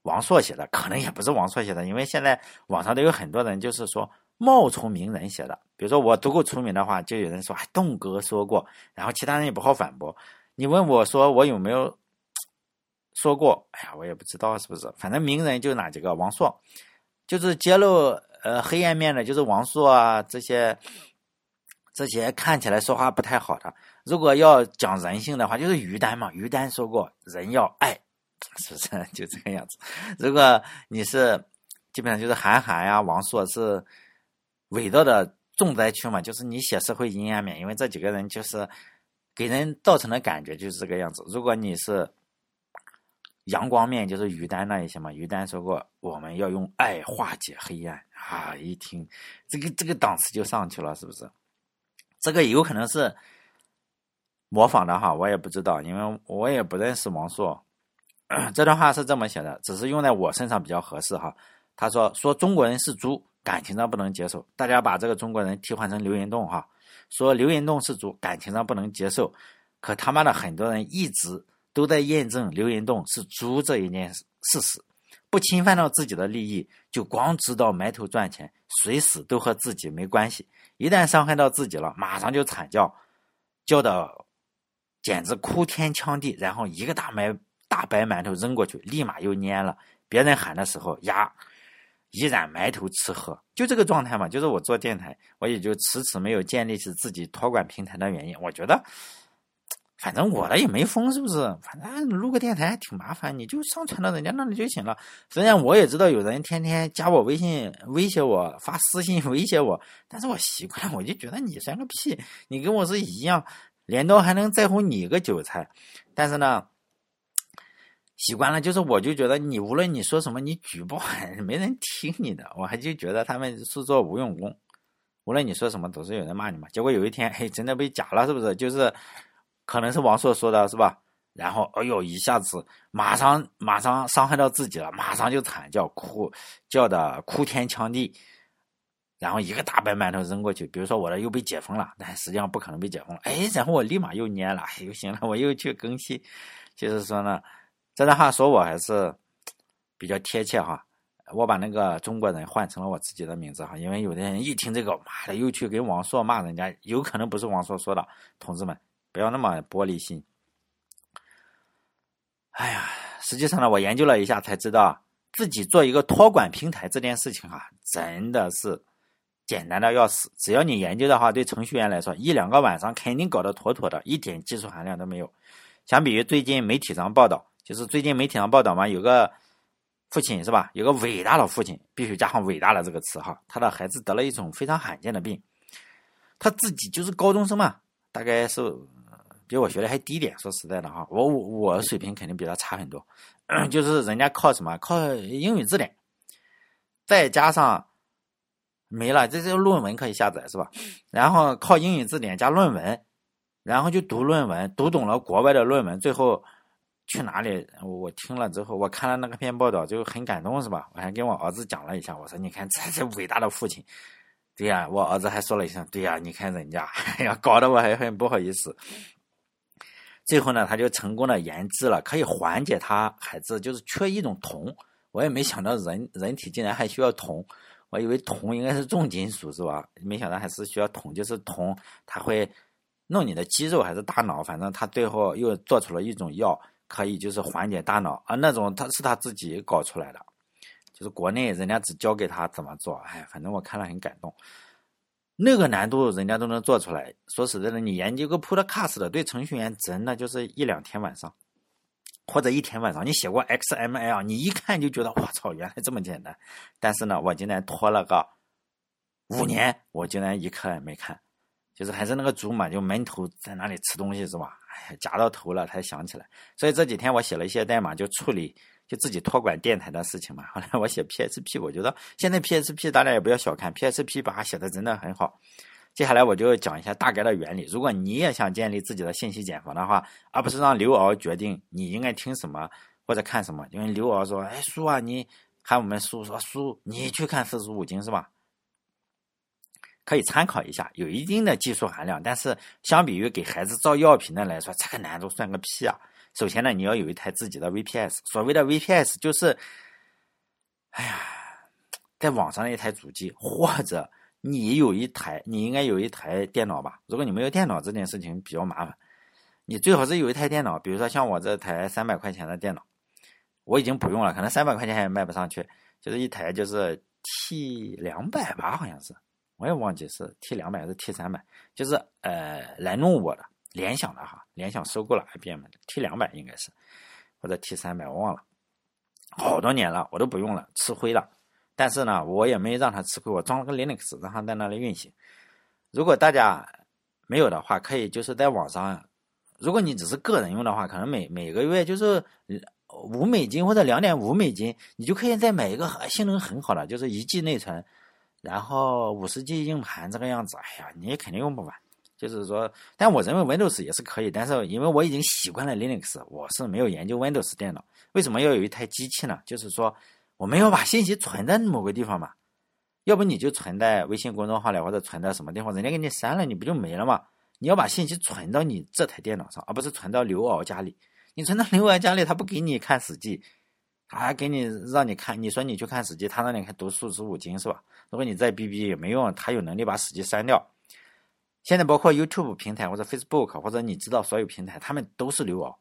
王朔写的可能也不是王朔写的，因为现在网上都有很多人就是说冒充名人写的。比如说我足够出名的话，就有人说哎，栋哥说过，然后其他人也不好反驳。你问我说我有没有说过？哎呀，我也不知道是不是。反正名人就哪几个，王朔就是揭露呃黑暗面的，就是王朔啊这些这些看起来说话不太好的。如果要讲人性的话，就是于丹嘛，于丹说过人要爱。是不是 就这个样子？如果你是基本上就是韩寒呀、王朔是伪造的重灾区嘛，就是你写社会阴暗面，因为这几个人就是给人造成的感觉就是这个样子。如果你是阳光面，就是于丹那一些嘛，于丹说过我们要用爱化解黑暗啊，一听这个这个档次就上去了，是不是？这个有可能是模仿的哈，我也不知道，因为我也不认识王朔。这段话是这么写的，只是用在我身上比较合适哈。他说：“说中国人是猪，感情上不能接受。大家把这个中国人替换成刘云栋哈，说刘云栋是猪，感情上不能接受。可他妈的很多人一直都在验证刘云栋是猪这一件事实，不侵犯到自己的利益，就光知道埋头赚钱，谁死都和自己没关系。一旦伤害到自己了，马上就惨叫，叫的简直哭天抢地，然后一个大埋。”大白馒头扔过去，立马又蔫了。别人喊的时候，呀，依然埋头吃喝，就这个状态嘛。就是我做电台，我也就迟迟没有建立起自己托管平台的原因。我觉得，反正我的也没封，是不是？反正录个电台挺麻烦，你就上传到人家那里就行了。虽然我也知道有人天天加我微信威胁我，发私信 威胁我，但是我习惯了，我就觉得你算个屁，你跟我是一样，镰刀还能在乎你个韭菜？但是呢。习惯了，就是我就觉得你无论你说什么，你举报 没人听你的，我还就觉得他们是做无用功。无论你说什么，总是有人骂你嘛。结果有一天，嘿，真的被假了，是不是？就是可能是王朔说的，是吧？然后，哎呦，一下子马上马上伤害到自己了，马上就惨叫哭叫的哭天抢地，然后一个大白馒头扔过去。比如说我的又被解封了，但实际上不可能被解封了。哎，然后我立马又蔫了，哎呦，行了，我又去更新。就是说呢。这段话说我还是比较贴切哈，我把那个中国人换成了我自己的名字哈，因为有的人一听这个，妈的又去跟王朔骂人家，有可能不是王朔说的，同志们不要那么玻璃心。哎呀，实际上呢，我研究了一下才知道，自己做一个托管平台这件事情啊，真的是简单的要死。只要你研究的话，对程序员来说，一两个晚上肯定搞得妥妥的，一点技术含量都没有。相比于最近媒体上报道。就是最近媒体上报道嘛，有个父亲是吧？有个伟大的父亲，必须加上“伟大的”这个词哈。他的孩子得了一种非常罕见的病，他自己就是高中生嘛，大概是比我学的还低点。说实在的哈，我我我水平肯定比他差很多。就是人家靠什么？靠英语字典，再加上没了，这这论文可以下载是吧？然后靠英语字典加论文，然后就读论文，读懂了国外的论文，最后。去哪里？我听了之后，我看了那个篇报道，就很感动，是吧？我还跟我儿子讲了一下，我说：“你看，这这伟大的父亲，对呀。”我儿子还说了一声：“对呀，你看人家，哎呀，搞得我还很不好意思。”最后呢，他就成功的研制了可以缓解他孩子就是缺一种铜。我也没想到人人体竟然还需要铜，我以为铜应该是重金属，是吧？没想到还是需要铜，就是铜，它会弄你的肌肉还是大脑，反正他最后又做出了一种药。可以就是缓解大脑啊，那种他是他自己搞出来的，就是国内人家只教给他怎么做，哎，反正我看了很感动。那个难度人家都能做出来，说实在的，你研究个 Podcast 的，对程序员真的就是一两天晚上，或者一天晚上。你写过 XML，你一看就觉得我操，原来这么简单。但是呢，我竟然拖了个五年，我竟然一课也没看，就是还是那个猪嘛，就闷头在那里吃东西是吧？哎夹到头了，才想起来。所以这几天我写了一些代码，就处理，就自己托管电台的事情嘛。后来我写 PSP，我觉得现在 PSP 大家也不要小看 PSP，把它写的真的很好。接下来我就讲一下大概的原理。如果你也想建立自己的信息茧房的话，而不是让刘敖决定你应该听什么或者看什么，因为刘敖说：“哎，叔啊，你喊我们叔说叔，你去看四书五经是吧？”可以参考一下，有一定的技术含量，但是相比于给孩子造药品的来说，这个难度算个屁啊！首先呢，你要有一台自己的 VPS，所谓的 VPS 就是，哎呀，在网上的一台主机，或者你有一台，你应该有一台电脑吧？如果你没有电脑，这件事情比较麻烦，你最好是有一台电脑，比如说像我这台三百块钱的电脑，我已经不用了，可能三百块钱也卖不上去，就是一台就是 T 两百吧，好像是。我也忘记是 T 两百还是 T 三百，就是呃来弄我的联想的哈，联想收购了 IBM 的 T 两百应该是，或者 T 三百我忘了，好多年了我都不用了，吃灰了。但是呢，我也没让它吃亏，我装了个 Linux 让它在那里运行。如果大家没有的话，可以就是在网上，如果你只是个人用的话，可能每每个月就是五美金或者两点五美金，你就可以再买一个性能很好的，就是一 G 内存。然后五十 G 硬盘这个样子，哎呀，你肯定用不完。就是说，但我认为 Windows 也是可以，但是因为我已经习惯了 Linux，我是没有研究 Windows 电脑。为什么要有一台机器呢？就是说，我们要把信息存在某个地方嘛。要不你就存在微信公众号里，或者存在什么地方，人家给你删了，你不就没了吗？你要把信息存到你这台电脑上，而不是存到刘敖家里。你存到刘敖家里，他不给你看史记。他还给你让你看，你说你去看史记，他让你看读数十五经是吧？如果你再逼逼也没用，他有能力把史记删掉。现在包括 YouTube 平台或者 Facebook 或者你知道所有平台，他们都是流敖，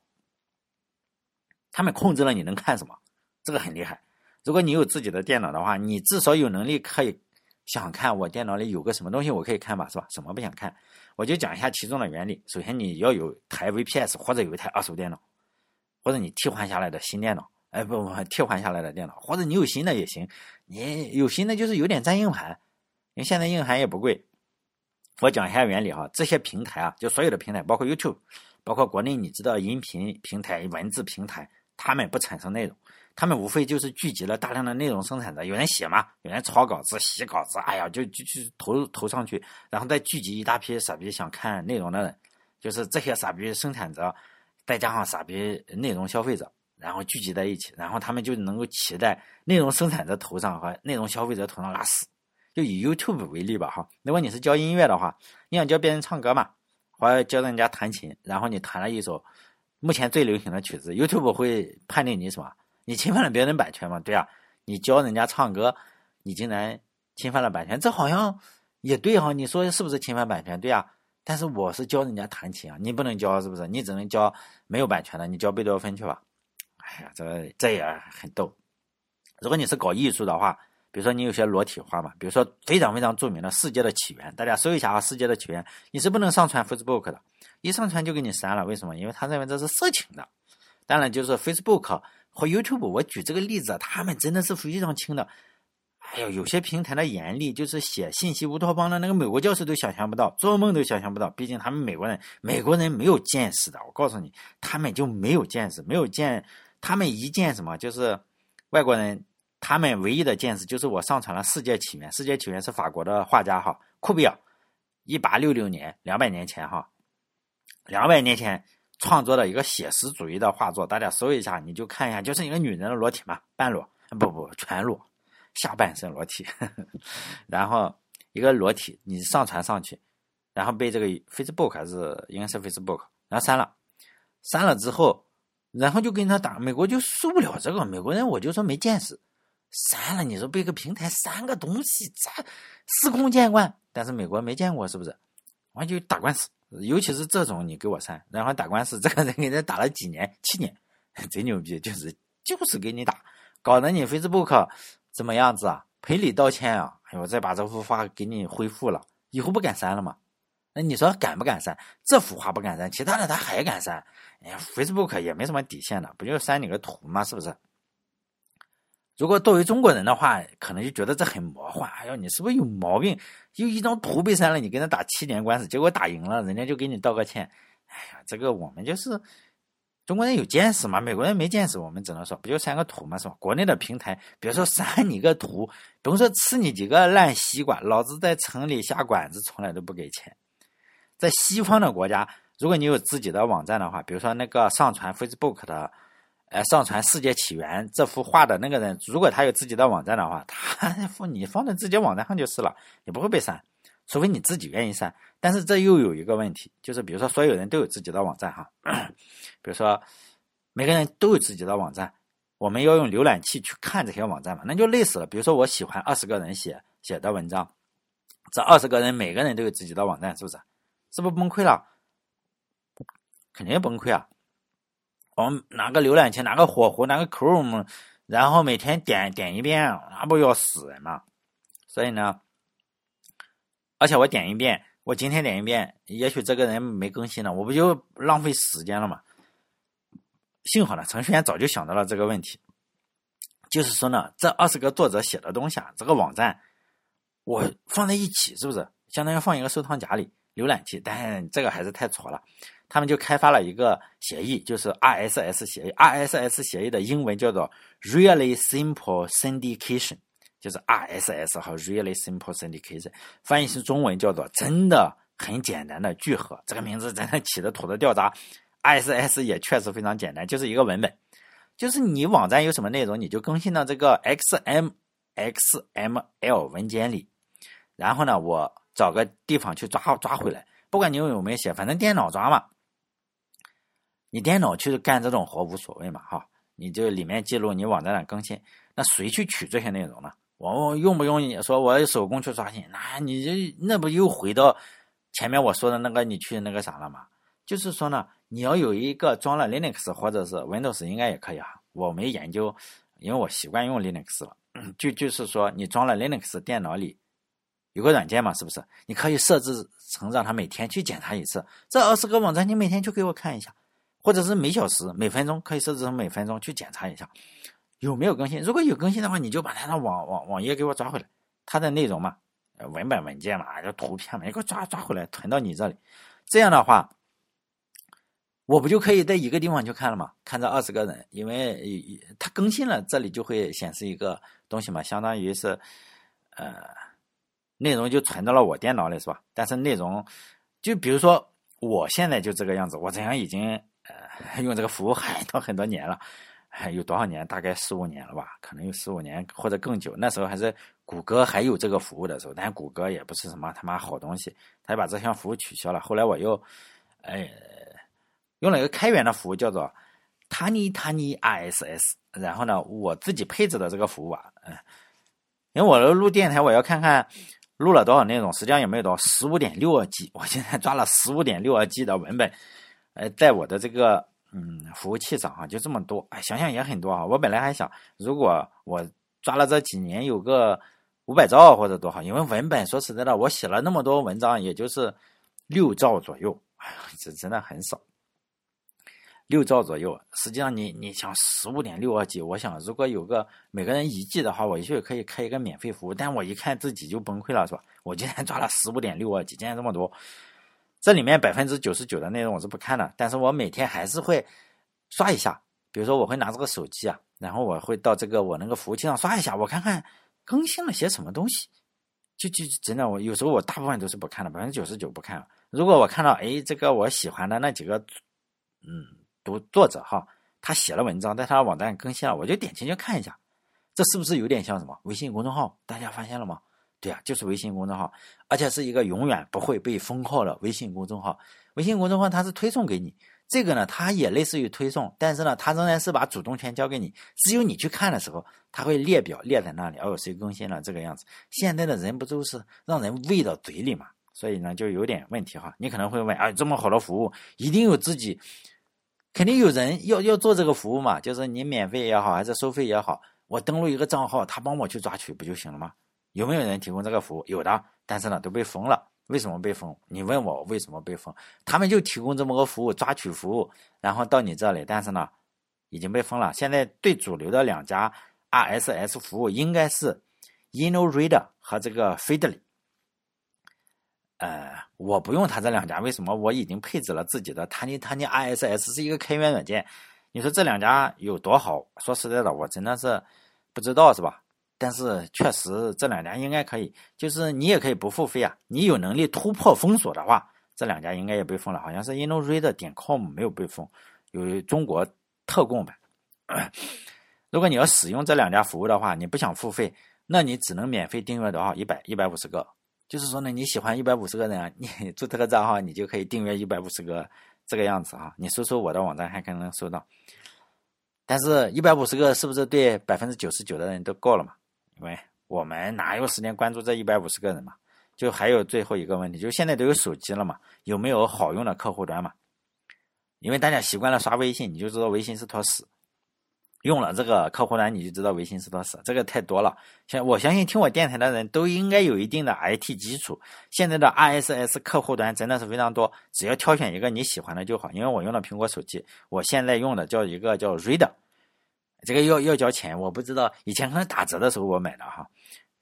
他们控制了你能看什么，这个很厉害。如果你有自己的电脑的话，你至少有能力可以想看我电脑里有个什么东西，我可以看吧，是吧？什么不想看，我就讲一下其中的原理。首先你要有台 VPS 或者有一台二手电脑，或者你替换下来的新电脑。哎不不，替换下来的电脑，或者你有新的也行。你有新的就是有点占硬盘，因为现在硬盘也不贵。我讲一下原理哈，这些平台啊，就所有的平台，包括 YouTube，包括国内你知道音频平台、文字平台，他们不产生内容，他们无非就是聚集了大量的内容生产者，有人写嘛，有人抄稿子、洗稿子，哎呀，就就就投投上去，然后再聚集一大批傻逼想看内容的人，就是这些傻逼生产者，再加上傻逼内容消费者。然后聚集在一起，然后他们就能够骑在内容生产者头上和内容消费者头上拉屎。就以 YouTube 为例吧，哈，如果你是教音乐的话，你想教别人唱歌嘛，或者教人家弹琴，然后你弹了一首目前最流行的曲子，YouTube 会判定你什么？你侵犯了别人版权吗？对啊，你教人家唱歌，你竟然侵犯了版权，这好像也对哈？你说是不是侵犯版权？对啊，但是我是教人家弹琴啊，你不能教是不是？你只能教没有版权的，你教贝多芬去吧。哎呀，这这也很逗。如果你是搞艺术的话，比如说你有些裸体画嘛，比如说非常非常著名的《世界的起源》，大家搜一下啊，《世界的起源》，你是不能上传 Facebook 的，一上传就给你删了。为什么？因为他认为这是色情的。当然，就是 Facebook 和 YouTube，我举这个例子，他们真的是非常轻的。哎呦，有些平台的严厉，就是写信息乌托邦的那个美国教授都想象不到，做梦都想象不到。毕竟他们美国人，美国人没有见识的。我告诉你，他们就没有见识，没有见，他们一见什么就是外国人，他们唯一的见识就是我上传了《世界起源》，《世界起源》是法国的画家哈库比尔，一八六六年，两百年前哈，两百年前创作的一个写实主义的画作，大家搜一下，你就看一下，就是一个女人的裸体嘛，半裸，不不全裸。下半身裸体，然后一个裸体，你上传上去，然后被这个 Facebook 还是应该是 Facebook，然后删了，删了之后，然后就跟他打，美国就受不了这个，美国人我就说没见识，删了，你说被个平台删个东西，这司空见惯，但是美国没见过是不是？完就打官司，尤其是这种你给我删，然后打官司，这个人给人打了几年，七年，贼牛逼，就是就是给你打，搞得你 Facebook。怎么样子啊？赔礼道歉啊！哎呦，再把这幅画给你恢复了，以后不敢删了吗？那你说敢不敢删？这幅画不敢删，其他的他还敢删？哎，Facebook 也没什么底线的，不就删你个图吗？是不是？如果作为中国人的话，可能就觉得这很魔幻。哎呦，你是不是有毛病？就一张图被删了，你跟他打七年官司，结果打赢了，人家就给你道个歉。哎呀，这个我们就是。中国人有见识嘛？美国人没见识，我们只能说不就删个图嘛？是吧？国内的平台，比如说删你个图，不用说吃你几个烂西瓜，老子在城里下馆子从来都不给钱。在西方的国家，如果你有自己的网站的话，比如说那个上传 Facebook 的，呃，上传《世界起源》这幅画的那个人，如果他有自己的网站的话，他放你放在自己网站上就是了，你不会被删。除非你自己愿意删，但是这又有一个问题，就是比如说所有人都有自己的网站哈，比如说每个人都有自己的网站，我们要用浏览器去看这些网站嘛，那就累死了。比如说我喜欢二十个人写写的文章，这二十个人每个人都有自己的网站，是不是？是不是崩溃了？肯定崩溃啊！我们拿个浏览器，拿个火狐，拿个 Chrome，然后每天点点一遍，那不要死人吗？所以呢？而且我点一遍，我今天点一遍，也许这个人没更新了，我不就浪费时间了吗？幸好呢，程序员早就想到了这个问题，就是说呢，这二十个作者写的东西啊，这个网站我放在一起，是不是相当于放一个收藏夹里？浏览器，但这个还是太挫了。他们就开发了一个协议，就是 RSS 协议。RSS 协议的英文叫做 Really Simple Syndication。就是 RSS 和 Really Simple Syndication，翻译成中文叫做“真的很简单的聚合”。这个名字真的起的土的掉渣。RSS 也确实非常简单，就是一个文本，就是你网站有什么内容，你就更新到这个 XM XML 文件里，然后呢，我找个地方去抓抓回来，不管你有没有写，反正电脑抓嘛。你电脑去干这种活无所谓嘛，哈，你就里面记录你网站的更新，那谁去取这些内容呢？我用不用你说我手工去刷新？那你这那不又回到前面我说的那个你去那个啥了吗？就是说呢，你要有一个装了 Linux 或者是 Windows 应该也可以哈。我没研究，因为我习惯用 Linux 了。就就是说，你装了 Linux 电脑里有个软件嘛，是不是？你可以设置成让他每天去检查一次。这二十个网站你每天去给我看一下，或者是每小时、每分钟可以设置成每分钟去检查一下。有没有更新？如果有更新的话，你就把它的网网网页给我抓回来，它的内容嘛，文本文件嘛，就图片嘛，你给我抓抓回来，存到你这里。这样的话，我不就可以在一个地方去看了吗？看这二十个人，因为它更新了，这里就会显示一个东西嘛，相当于是呃，内容就存到了我电脑里，是吧？但是内容，就比如说我现在就这个样子，我这样已经呃用这个服务很多很多年了。有多少年？大概十五年了吧，可能有十五年或者更久。那时候还是谷歌还有这个服务的时候，但谷歌也不是什么他妈好东西，他把这项服务取消了。后来我又，哎，用了一个开源的服务，叫做 Tiny Tiny RSS。然后呢，我自己配置的这个服务啊，嗯，因为我录电台，我要看看录了多少内容，实际上也没有多少，十五点六二 G。我现在抓了十五点六二 G 的文本，呃，在我的这个。嗯，服务器上哈就这么多，哎，想想也很多啊。我本来还想，如果我抓了这几年有个五百兆或者多好，因为文本说实在的，我写了那么多文章，也就是六兆左右，哎，这真的很少。六兆左右。实际上，你你想十五点六二 G，我想如果有个每个人一 G 的话，我就可以开一个免费服务。但我一看自己就崩溃了，是吧？我今天抓了十五点六二 G，竟然这么多。这里面百分之九十九的内容我是不看的，但是我每天还是会刷一下。比如说，我会拿这个手机啊，然后我会到这个我那个服务器上刷一下，我看看更新了些什么东西。就就真的，我有时候我大部分都是不看的，百分之九十九不看。如果我看到哎，这个我喜欢的那几个，嗯，读作者哈，他写了文章，在他的网站更新了，我就点进去看一下。这是不是有点像什么微信公众号？大家发现了吗？对啊，就是微信公众号，而且是一个永远不会被封号的微信公众号。微信公众号它是推送给你，这个呢，它也类似于推送，但是呢，它仍然是把主动权交给你，只有你去看的时候，它会列表列在那里，哦，谁更新了这个样子。现在的人不都是让人喂到嘴里嘛？所以呢，就有点问题哈。你可能会问，啊，这么好的服务，一定有自己，肯定有人要要做这个服务嘛？就是你免费也好，还是收费也好，我登录一个账号，他帮我去抓取不就行了吗？有没有人提供这个服务？有的，但是呢都被封了。为什么被封？你问我为什么被封？他们就提供这么个服务，抓取服务，然后到你这里，但是呢已经被封了。现在最主流的两家 RSS 服务应该是 InnoReader 和这个 Feedly。呃，我不用他这两家，为什么？我已经配置了自己的 Tiny Tiny RSS 是一个开源软件。你说这两家有多好？说实在的，我真的是不知道，是吧？但是确实这两家应该可以，就是你也可以不付费啊。你有能力突破封锁的话，这两家应该也被封了。好像是 InnoReader 点 com 没有被封，有中国特供版。如果你要使用这两家服务的话，你不想付费，那你只能免费订阅多少？一百一百五十个。就是说呢，你喜欢一百五十个人，你 注册个账号，你就可以订阅一百五十个这个样子啊。你搜搜我的网站，还可能搜到。但是，一百五十个是不是对百分之九十九的人都够了嘛？因为我们哪有时间关注这一百五十个人嘛？就还有最后一个问题，就现在都有手机了嘛？有没有好用的客户端嘛？因为大家习惯了刷微信，你就知道微信是坨屎；用了这个客户端，你就知道微信是坨屎。这个太多了，像我相信听我电台的人都应该有一定的 IT 基础。现在的 RSS 客户端真的是非常多，只要挑选一个你喜欢的就好。因为我用的苹果手机，我现在用的叫一个叫 Reader。这个要要交钱，我不知道。以前可能打折的时候我买的哈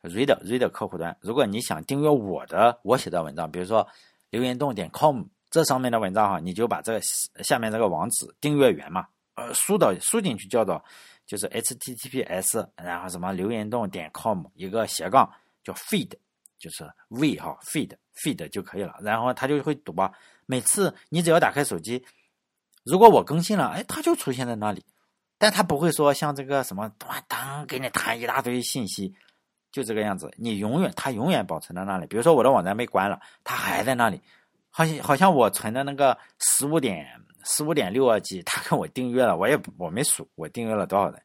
，Read Read 客户端。如果你想订阅我的我写的文章，比如说留言洞点 com 这上面的文章哈，你就把这个下面这个网址订阅源嘛，呃，输到输进去叫做就是 https，然后什么留言洞点 com 一个斜杠叫 feed，就是 v 哈 feed feed 就可以了。然后它就会读吧，每次你只要打开手机，如果我更新了，哎，它就出现在那里。但他不会说像这个什么当给你弹一大堆信息，就这个样子。你永远他永远保存在那里。比如说我的网站被关了，他还在那里。好像好像我存的那个十五点十五点六二 G，他给我订阅了，我也我没数我订阅了多少人。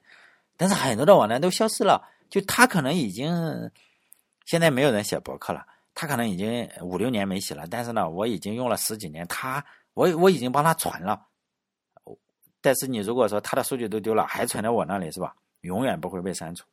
但是很多的网站都消失了，就他可能已经现在没有人写博客了，他可能已经五六年没写了。但是呢，我已经用了十几年，他我我已经帮他传了。但是你如果说他的数据都丢了，还存在我那里是吧？永远不会被删除。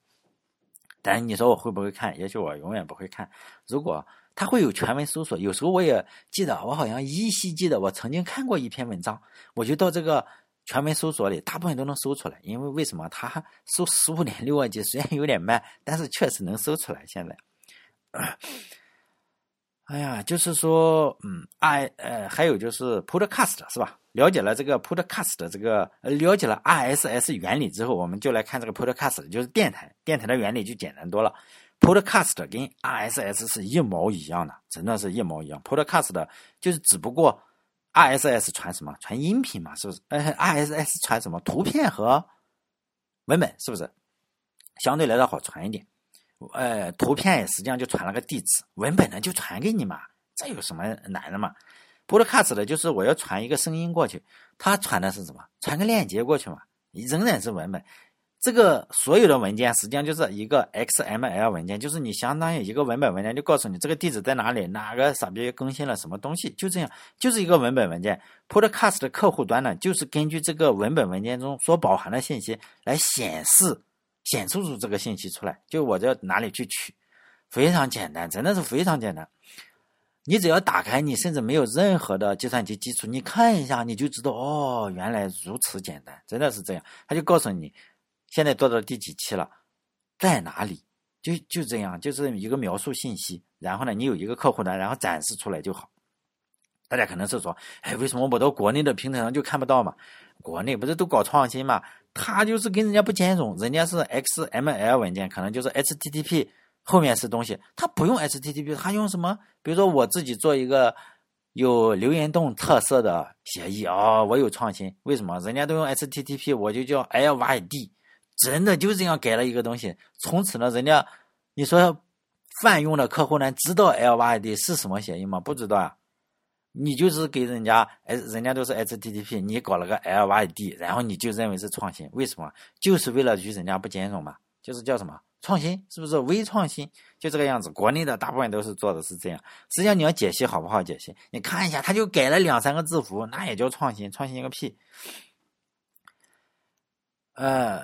但是你说我会不会看？也许我永远不会看。如果他会有全文搜索，有时候我也记得，我好像依稀记得我曾经看过一篇文章，我就到这个全文搜索里，大部分都能搜出来。因为为什么？它搜十五点六二 G 虽然有点慢，但是确实能搜出来。现在。哎呀，就是说，嗯，I 呃，还有就是 Podcast 是吧？了解了这个 Podcast 的这个，了解了 RSS 原理之后，我们就来看这个 Podcast，就是电台，电台的原理就简单多了。Podcast 跟 RSS 是一毛一样的，真的是一毛一样。Podcast 就是只不过 RSS 传什么？传音频嘛，是不是？呃，RSS 传什么？图片和文本，是不是？相对来说好传一点。呃，图片也实际上就传了个地址，文本呢就传给你嘛，这有什么难的嘛？Podcast 的就是我要传一个声音过去，它传的是什么？传个链接过去嘛，仍然是文本。这个所有的文件实际上就是一个 XML 文件，就是你相当于一个文本文件，就告诉你这个地址在哪里，哪个傻逼更新了什么东西，就这样，就是一个文本文件。Podcast 的客户端呢，就是根据这个文本文件中所包含的信息来显示。显示出这个信息出来，就我在哪里去取，非常简单，真的是非常简单。你只要打开，你甚至没有任何的计算机基础，你看一下，你就知道哦，原来如此简单，真的是这样。他就告诉你，现在做到第几期了，在哪里，就就这样，就是一个描述信息。然后呢，你有一个客户端，然后展示出来就好。大家可能是说，哎，为什么我到国内的平台上就看不到嘛？国内不是都搞创新嘛？他就是跟人家不兼容，人家是 XML 文件，可能就是 HTTP 后面是东西，他不用 HTTP，他用什么？比如说我自己做一个有留言洞特色的协议啊，我有创新，为什么？人家都用 HTTP，我就叫 LYD，真的就这样改了一个东西，从此呢，人家你说泛用的客户呢，知道 LYD 是什么协议吗？不知道啊。你就是给人家，哎，人家都是 HTTP，你搞了个 LYD，然后你就认为是创新，为什么？就是为了与人家不兼容嘛，就是叫什么创新，是不是微创新？就这个样子。国内的大部分都是做的是这样。实际上你要解析好不好解析？你看一下，他就改了两三个字符，那也叫创新？创新个屁！呃，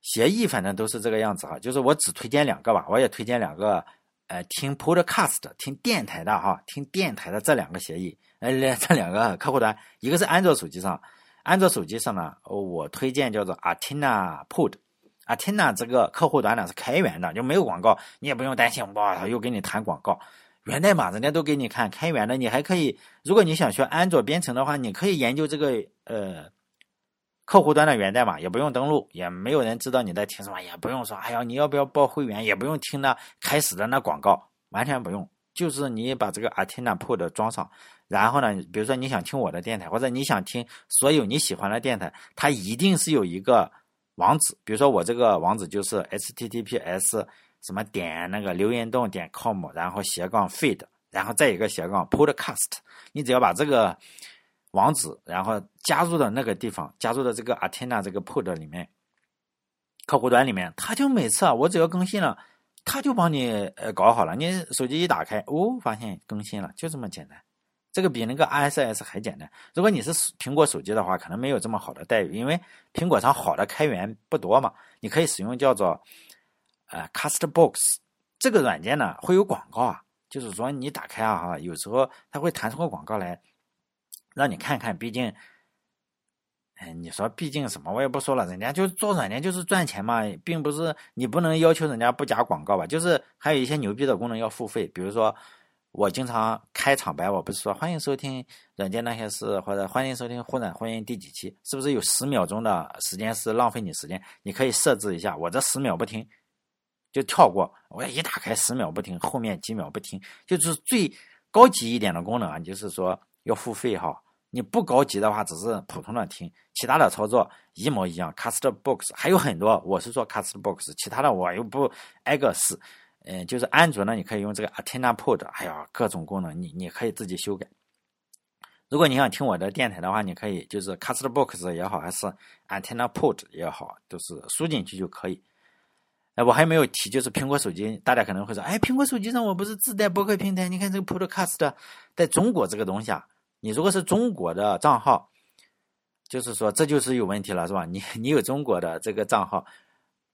协议反正都是这个样子哈，就是我只推荐两个吧，我也推荐两个。呃，听 Podcast 听电台的哈，听电台的这两个协议，呃，这两个 客户端，一个是安卓手机上，安卓手机上呢，我推荐叫做 Atina Pod，Atina 这个客户端呢是开源的，就没有广告，你也不用担心，哇，又给你弹广告，源代码人家都给你看，开源的，你还可以，如果你想学安卓编程的话，你可以研究这个呃。客户端的源代码也不用登录，也没有人知道你在听什么，也不用说，哎呀，你要不要报会员？也不用听那开始的那广告，完全不用。就是你把这个 Atena Pod 装上，然后呢，比如说你想听我的电台，或者你想听所有你喜欢的电台，它一定是有一个网址。比如说我这个网址就是 https 什么点那个留言洞点 com，然后斜杠 feed，然后再一个斜杠 podcast。你只要把这个。网址，然后加入的那个地方，加入的这个 Athena 这个 Pod 里面，客户端里面，他就每次啊，我只要更新了，他就帮你呃搞好了。你手机一打开，哦，发现更新了，就这么简单。这个比那个 ISS 还简单。如果你是苹果手机的话，可能没有这么好的待遇，因为苹果上好的开源不多嘛。你可以使用叫做呃 Castbox 这个软件呢，会有广告啊，就是说你打开啊，有时候它会弹出个广告来。让你看看，毕竟，哎，你说毕竟什么，我也不说了，人家就做软件就是赚钱嘛，并不是你不能要求人家不加广告吧？就是还有一些牛逼的功能要付费，比如说我经常开场白，我不是说欢迎收听软件那些事，或者欢迎收听忽然婚姻第几期，是不是有十秒钟的时间是浪费你时间？你可以设置一下，我这十秒不听就跳过，我一打开十秒不听，后面几秒不听，就是最高级一点的功能啊，就是说要付费哈。你不高级的话，只是普通的听，其他的操作一模一样。Castbox 还有很多，我是说 Castbox，其他的我又不挨个试。嗯，就是安卓呢，你可以用这个 Atena Pod，哎呀，各种功能你你可以自己修改。如果你想听我的电台的话，你可以就是 Castbox 也好，还是 AntennaPod 也好，都是输进去就可以。哎，我还没有提，就是苹果手机，大家可能会说，哎，苹果手机上我不是自带播客平台？你看这个 Podcast，在中国这个东西啊。你如果是中国的账号，就是说这就是有问题了，是吧？你你有中国的这个账号，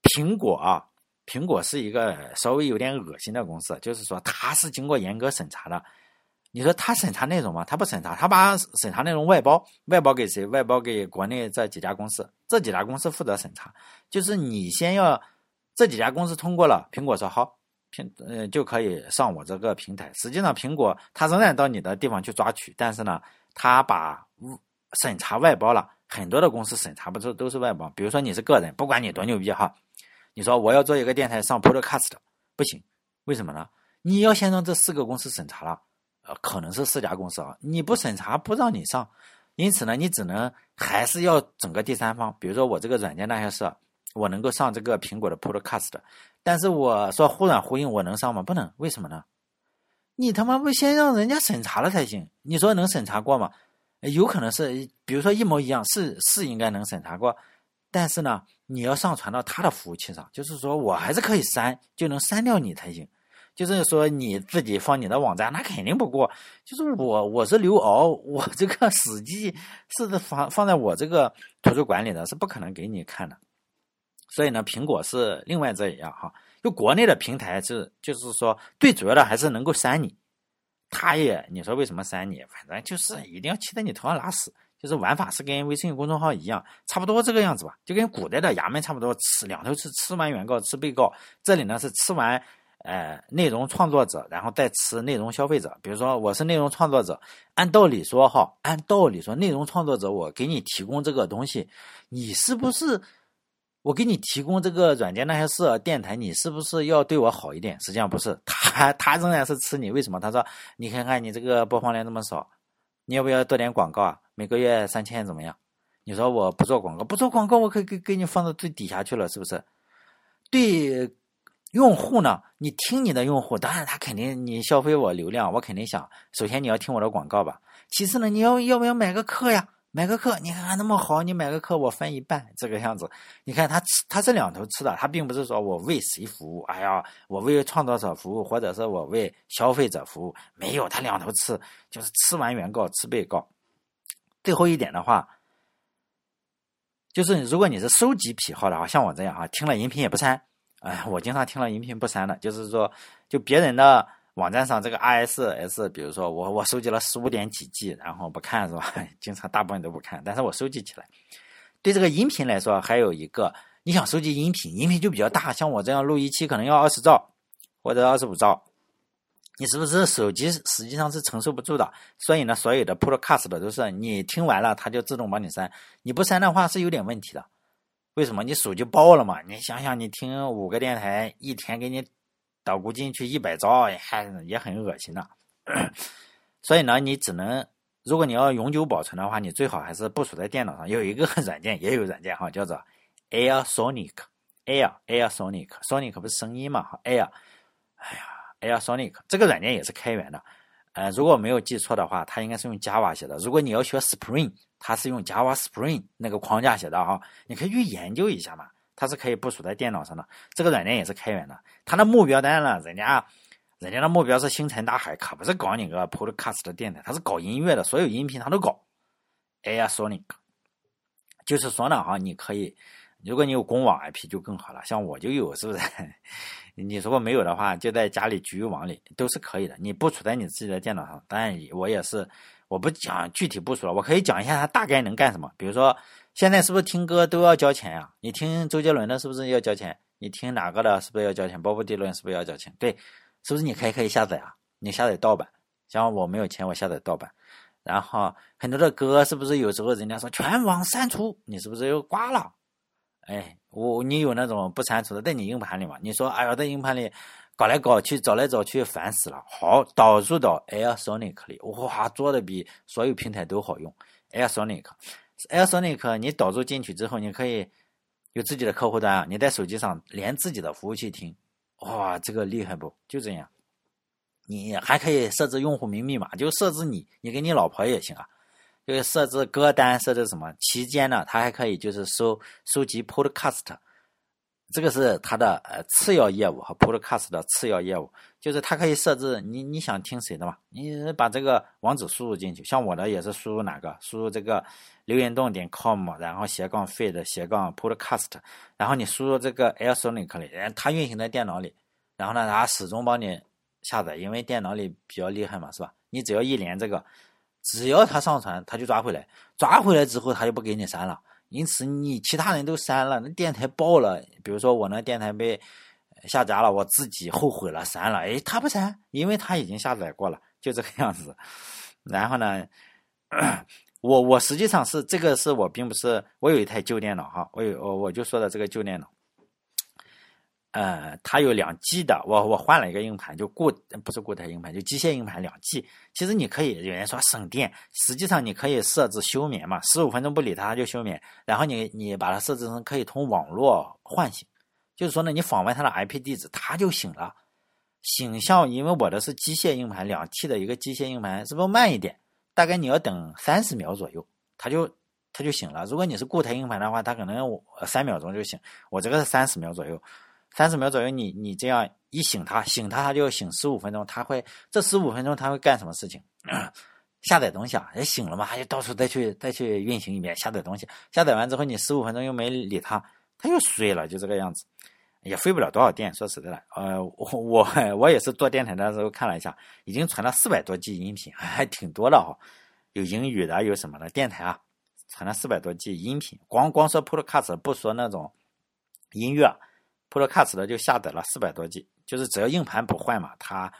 苹果啊，苹果是一个稍微有点恶心的公司，就是说它是经过严格审查的。你说它审查内容吗？它不审查，它把审查内容外包，外包给谁？外包给国内这几家公司，这几家公司负责审查。就是你先要这几家公司通过了，苹果说好。平呃就可以上我这个平台。实际上，苹果它仍然到你的地方去抓取，但是呢，它把审查外包了。很多的公司审查不是都是外包。比如说你是个人，不管你多牛逼哈，你说我要做一个电台上 Podcast，不行，为什么呢？你要先让这四个公司审查了，呃，可能是四家公司啊，你不审查不让你上，因此呢，你只能还是要整个第三方。比如说我这个软件那些事，我能够上这个苹果的 Podcast。但是我说忽软忽硬，我能上吗？不能，为什么呢？你他妈不先让人家审查了才行？你说能审查过吗？有可能是，比如说一模一样，是是应该能审查过，但是呢，你要上传到他的服务器上，就是说我还是可以删，就能删掉你才行。就是说你自己放你的网站，那肯定不过。就是我我是刘敖，我这个史记是放放在我这个图书馆里的，是不可能给你看的。所以呢，苹果是另外这一样哈，就国内的平台是，就是说最主要的还是能够删你，他也你说为什么删你？反正就是一定要骑在你头上拉屎。就是玩法是跟微信公众号一样，差不多这个样子吧，就跟古代的衙门差不多，吃两头吃，吃完原告，吃被告。这里呢是吃完，呃，内容创作者，然后再吃内容消费者。比如说我是内容创作者，按道理说哈，按道理说，内容创作者我给你提供这个东西，你是不是我给你提供这个软件那些事，电台你是不是要对我好一点？实际上不是，他他仍然是吃你。为什么？他说你看看你这个播放量这么少。你要不要做点广告啊？每个月三千怎么样？你说我不做广告，不做广告，我可以给给你放到最底下去了，是不是？对用户呢？你听你的用户，当然他肯定你消费我流量，我肯定想首先你要听我的广告吧。其次呢，你要要不要买个课呀？买个课，你看看那么好，你买个课我分一半，这个样子。你看他吃，他是两头吃的，他并不是说我为谁服务，哎呀，我为创作者服务，或者是我为消费者服务，没有，他两头吃，就是吃完原告吃被告。最后一点的话，就是如果你是收集癖好的话，像我这样啊，听了音频也不删，哎，我经常听了音频不删的，就是说，就别人的。网站上这个 RSS，比如说我我收集了十五点几 G，然后不看是吧？经常大部分都不看，但是我收集起来。对这个音频来说，还有一个，你想收集音频，音频就比较大，像我这样录一期可能要二十兆或者二十五兆，你是不是手机实际上是承受不住的？所以呢，所有的 Podcast 的都是你听完了，它就自动帮你删，你不删的话是有点问题的。为什么？你手机爆了嘛？你想想，你听五个电台，一天给你。导估进去一百兆，还也很恶心的。所以呢，你只能，如果你要永久保存的话，你最好还是部署在电脑上。有一个 软件，也有软件哈，叫做 Air Sonic，Air Air Sonic，Sonic 不是声音嘛？，Air，哎呀，Air Sonic 这个软件也是开源的。呃，如果没有记错的话，它应该是用 Java 写的。如果你要学 Spring，它是用 Java Spring 那个框架写的哈，你可以去研究一下嘛。它是可以部署在电脑上的，这个软件也是开源的。它的目标当然了，人家，人家的目标是星辰大海，可不是搞你个 Podcast 的电台，它是搞音乐的，所有音频它都搞。Air Sonic，就是说呢，哈，你可以，如果你有公网 IP 就更好了，像我就有，是不是？你如果没有的话，就在家里局域网里都是可以的。你部署在你自己的电脑上，当然我也是，我不讲具体部署了，我可以讲一下它大概能干什么，比如说。现在是不是听歌都要交钱呀？你听周杰伦的，是不是要交钱？你听哪个的，是不是要交钱？鲍勃迪伦是不是要交钱？对，是不是你可以可以下载啊？你下载盗版，像我没有钱，我下载盗版。然后很多的歌，是不是有时候人家说全网删除，你是不是又挂了？哎，我你有那种不删除的在你硬盘里吗？你说哎呀，在硬盘里搞来搞去，找来找去，烦死了。好，导入到 Air Sonic 里，哇，做的比所有平台都好用，Air Sonic。Air Sonic，你导入进去之后，你可以有自己的客户端啊，你在手机上连自己的服务器听，哇，这个厉害不？就这样，你还可以设置用户名密码，就设置你，你给你老婆也行啊，就是设置歌单，设置什么？期间呢，它还可以就是收收集 Podcast。这个是它的呃次要业务和 Podcast 的次要业务，就是它可以设置你你想听谁的嘛，你把这个网址输入进去，像我的也是输入哪个，输入这个留言洞点 com，然后斜杠 feed 斜杠 Podcast，然后你输入这个 AirSonic 里，它运行在电脑里，然后呢它始终帮你下载，因为电脑里比较厉害嘛，是吧？你只要一连这个，只要它上传，它就抓回来，抓回来之后它就不给你删了。因此，你其他人都删了，那电台爆了。比如说，我那电台被下架了，我自己后悔了，删了。哎，他不删，因为他已经下载过了，就这个样子。然后呢，我我实际上是这个是我并不是我有一台旧电脑哈，我有我我就说的这个旧电脑。呃，它有两 G 的，我我换了一个硬盘，就固不是固态硬盘，就机械硬盘两 G。其实你可以有人说省电，实际上你可以设置休眠嘛，十五分钟不理它，就休眠。然后你你把它设置成可以通网络唤醒，就是说呢，你访问它的 IP 地址，它就醒了。醒像因为我的是机械硬盘，两 T 的一个机械硬盘，是不是慢一点？大概你要等三十秒左右，它就它就醒了。如果你是固态硬盘的话，它可能三秒钟就醒，我这个是三十秒左右。三十秒左右，你你这样一醒它，醒它，它就醒十五分钟。它会这十五分钟，它会干什么事情？下载东西啊，也醒了嘛，它就到处再去再去运行一遍，下载东西。下载完之后，你十五分钟又没理它，它又睡了，就这个样子。也费不了多少电。说实在的，呃，我我我也是做电台的时候看了一下，已经传了四百多 G 音频，还挺多的哈。有英语的，有什么的电台啊，传了四百多 G 音频，光光说 Podcast 不说那种音乐，Podcast 的就下载了四百多 G，就是只要硬盘不坏嘛，它，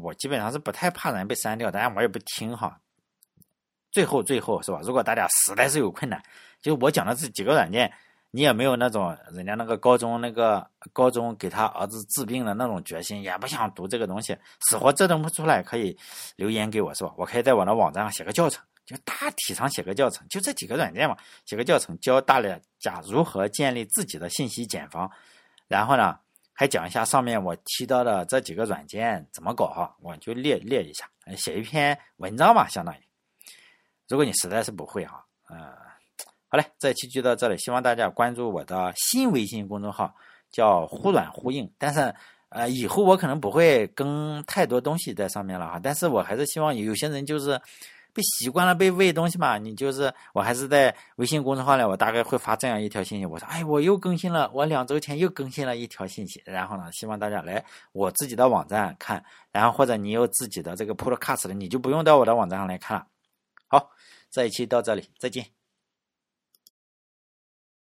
我基本上是不太怕人被删掉，当然我也不听哈。最后最后是吧？如果大家实在是有困难，就我讲的这几个软件。你也没有那种人家那个高中那个高中给他儿子治病的那种决心，也不想读这个东西，死活折腾不出来，可以留言给我，是吧？我可以在我的网站上写个教程，就大体上写个教程，就这几个软件嘛，写个教程教大家如何建立自己的信息茧房，然后呢，还讲一下上面我提到的这几个软件怎么搞哈，我就列列一下，写一篇文章嘛，相当于，如果你实在是不会哈，呃。好嘞，这期就到这里，希望大家关注我的新微信公众号，叫“忽软忽硬”。但是，呃，以后我可能不会更太多东西在上面了哈。但是我还是希望有些人就是被习惯了被喂东西嘛，你就是我还是在微信公众号里，我大概会发这样一条信息，我说：“哎，我又更新了，我两周前又更新了一条信息。”然后呢，希望大家来我自己的网站看，然后或者你有自己的这个 Podcast 的，你就不用到我的网站上来看了。好，这一期到这里，再见。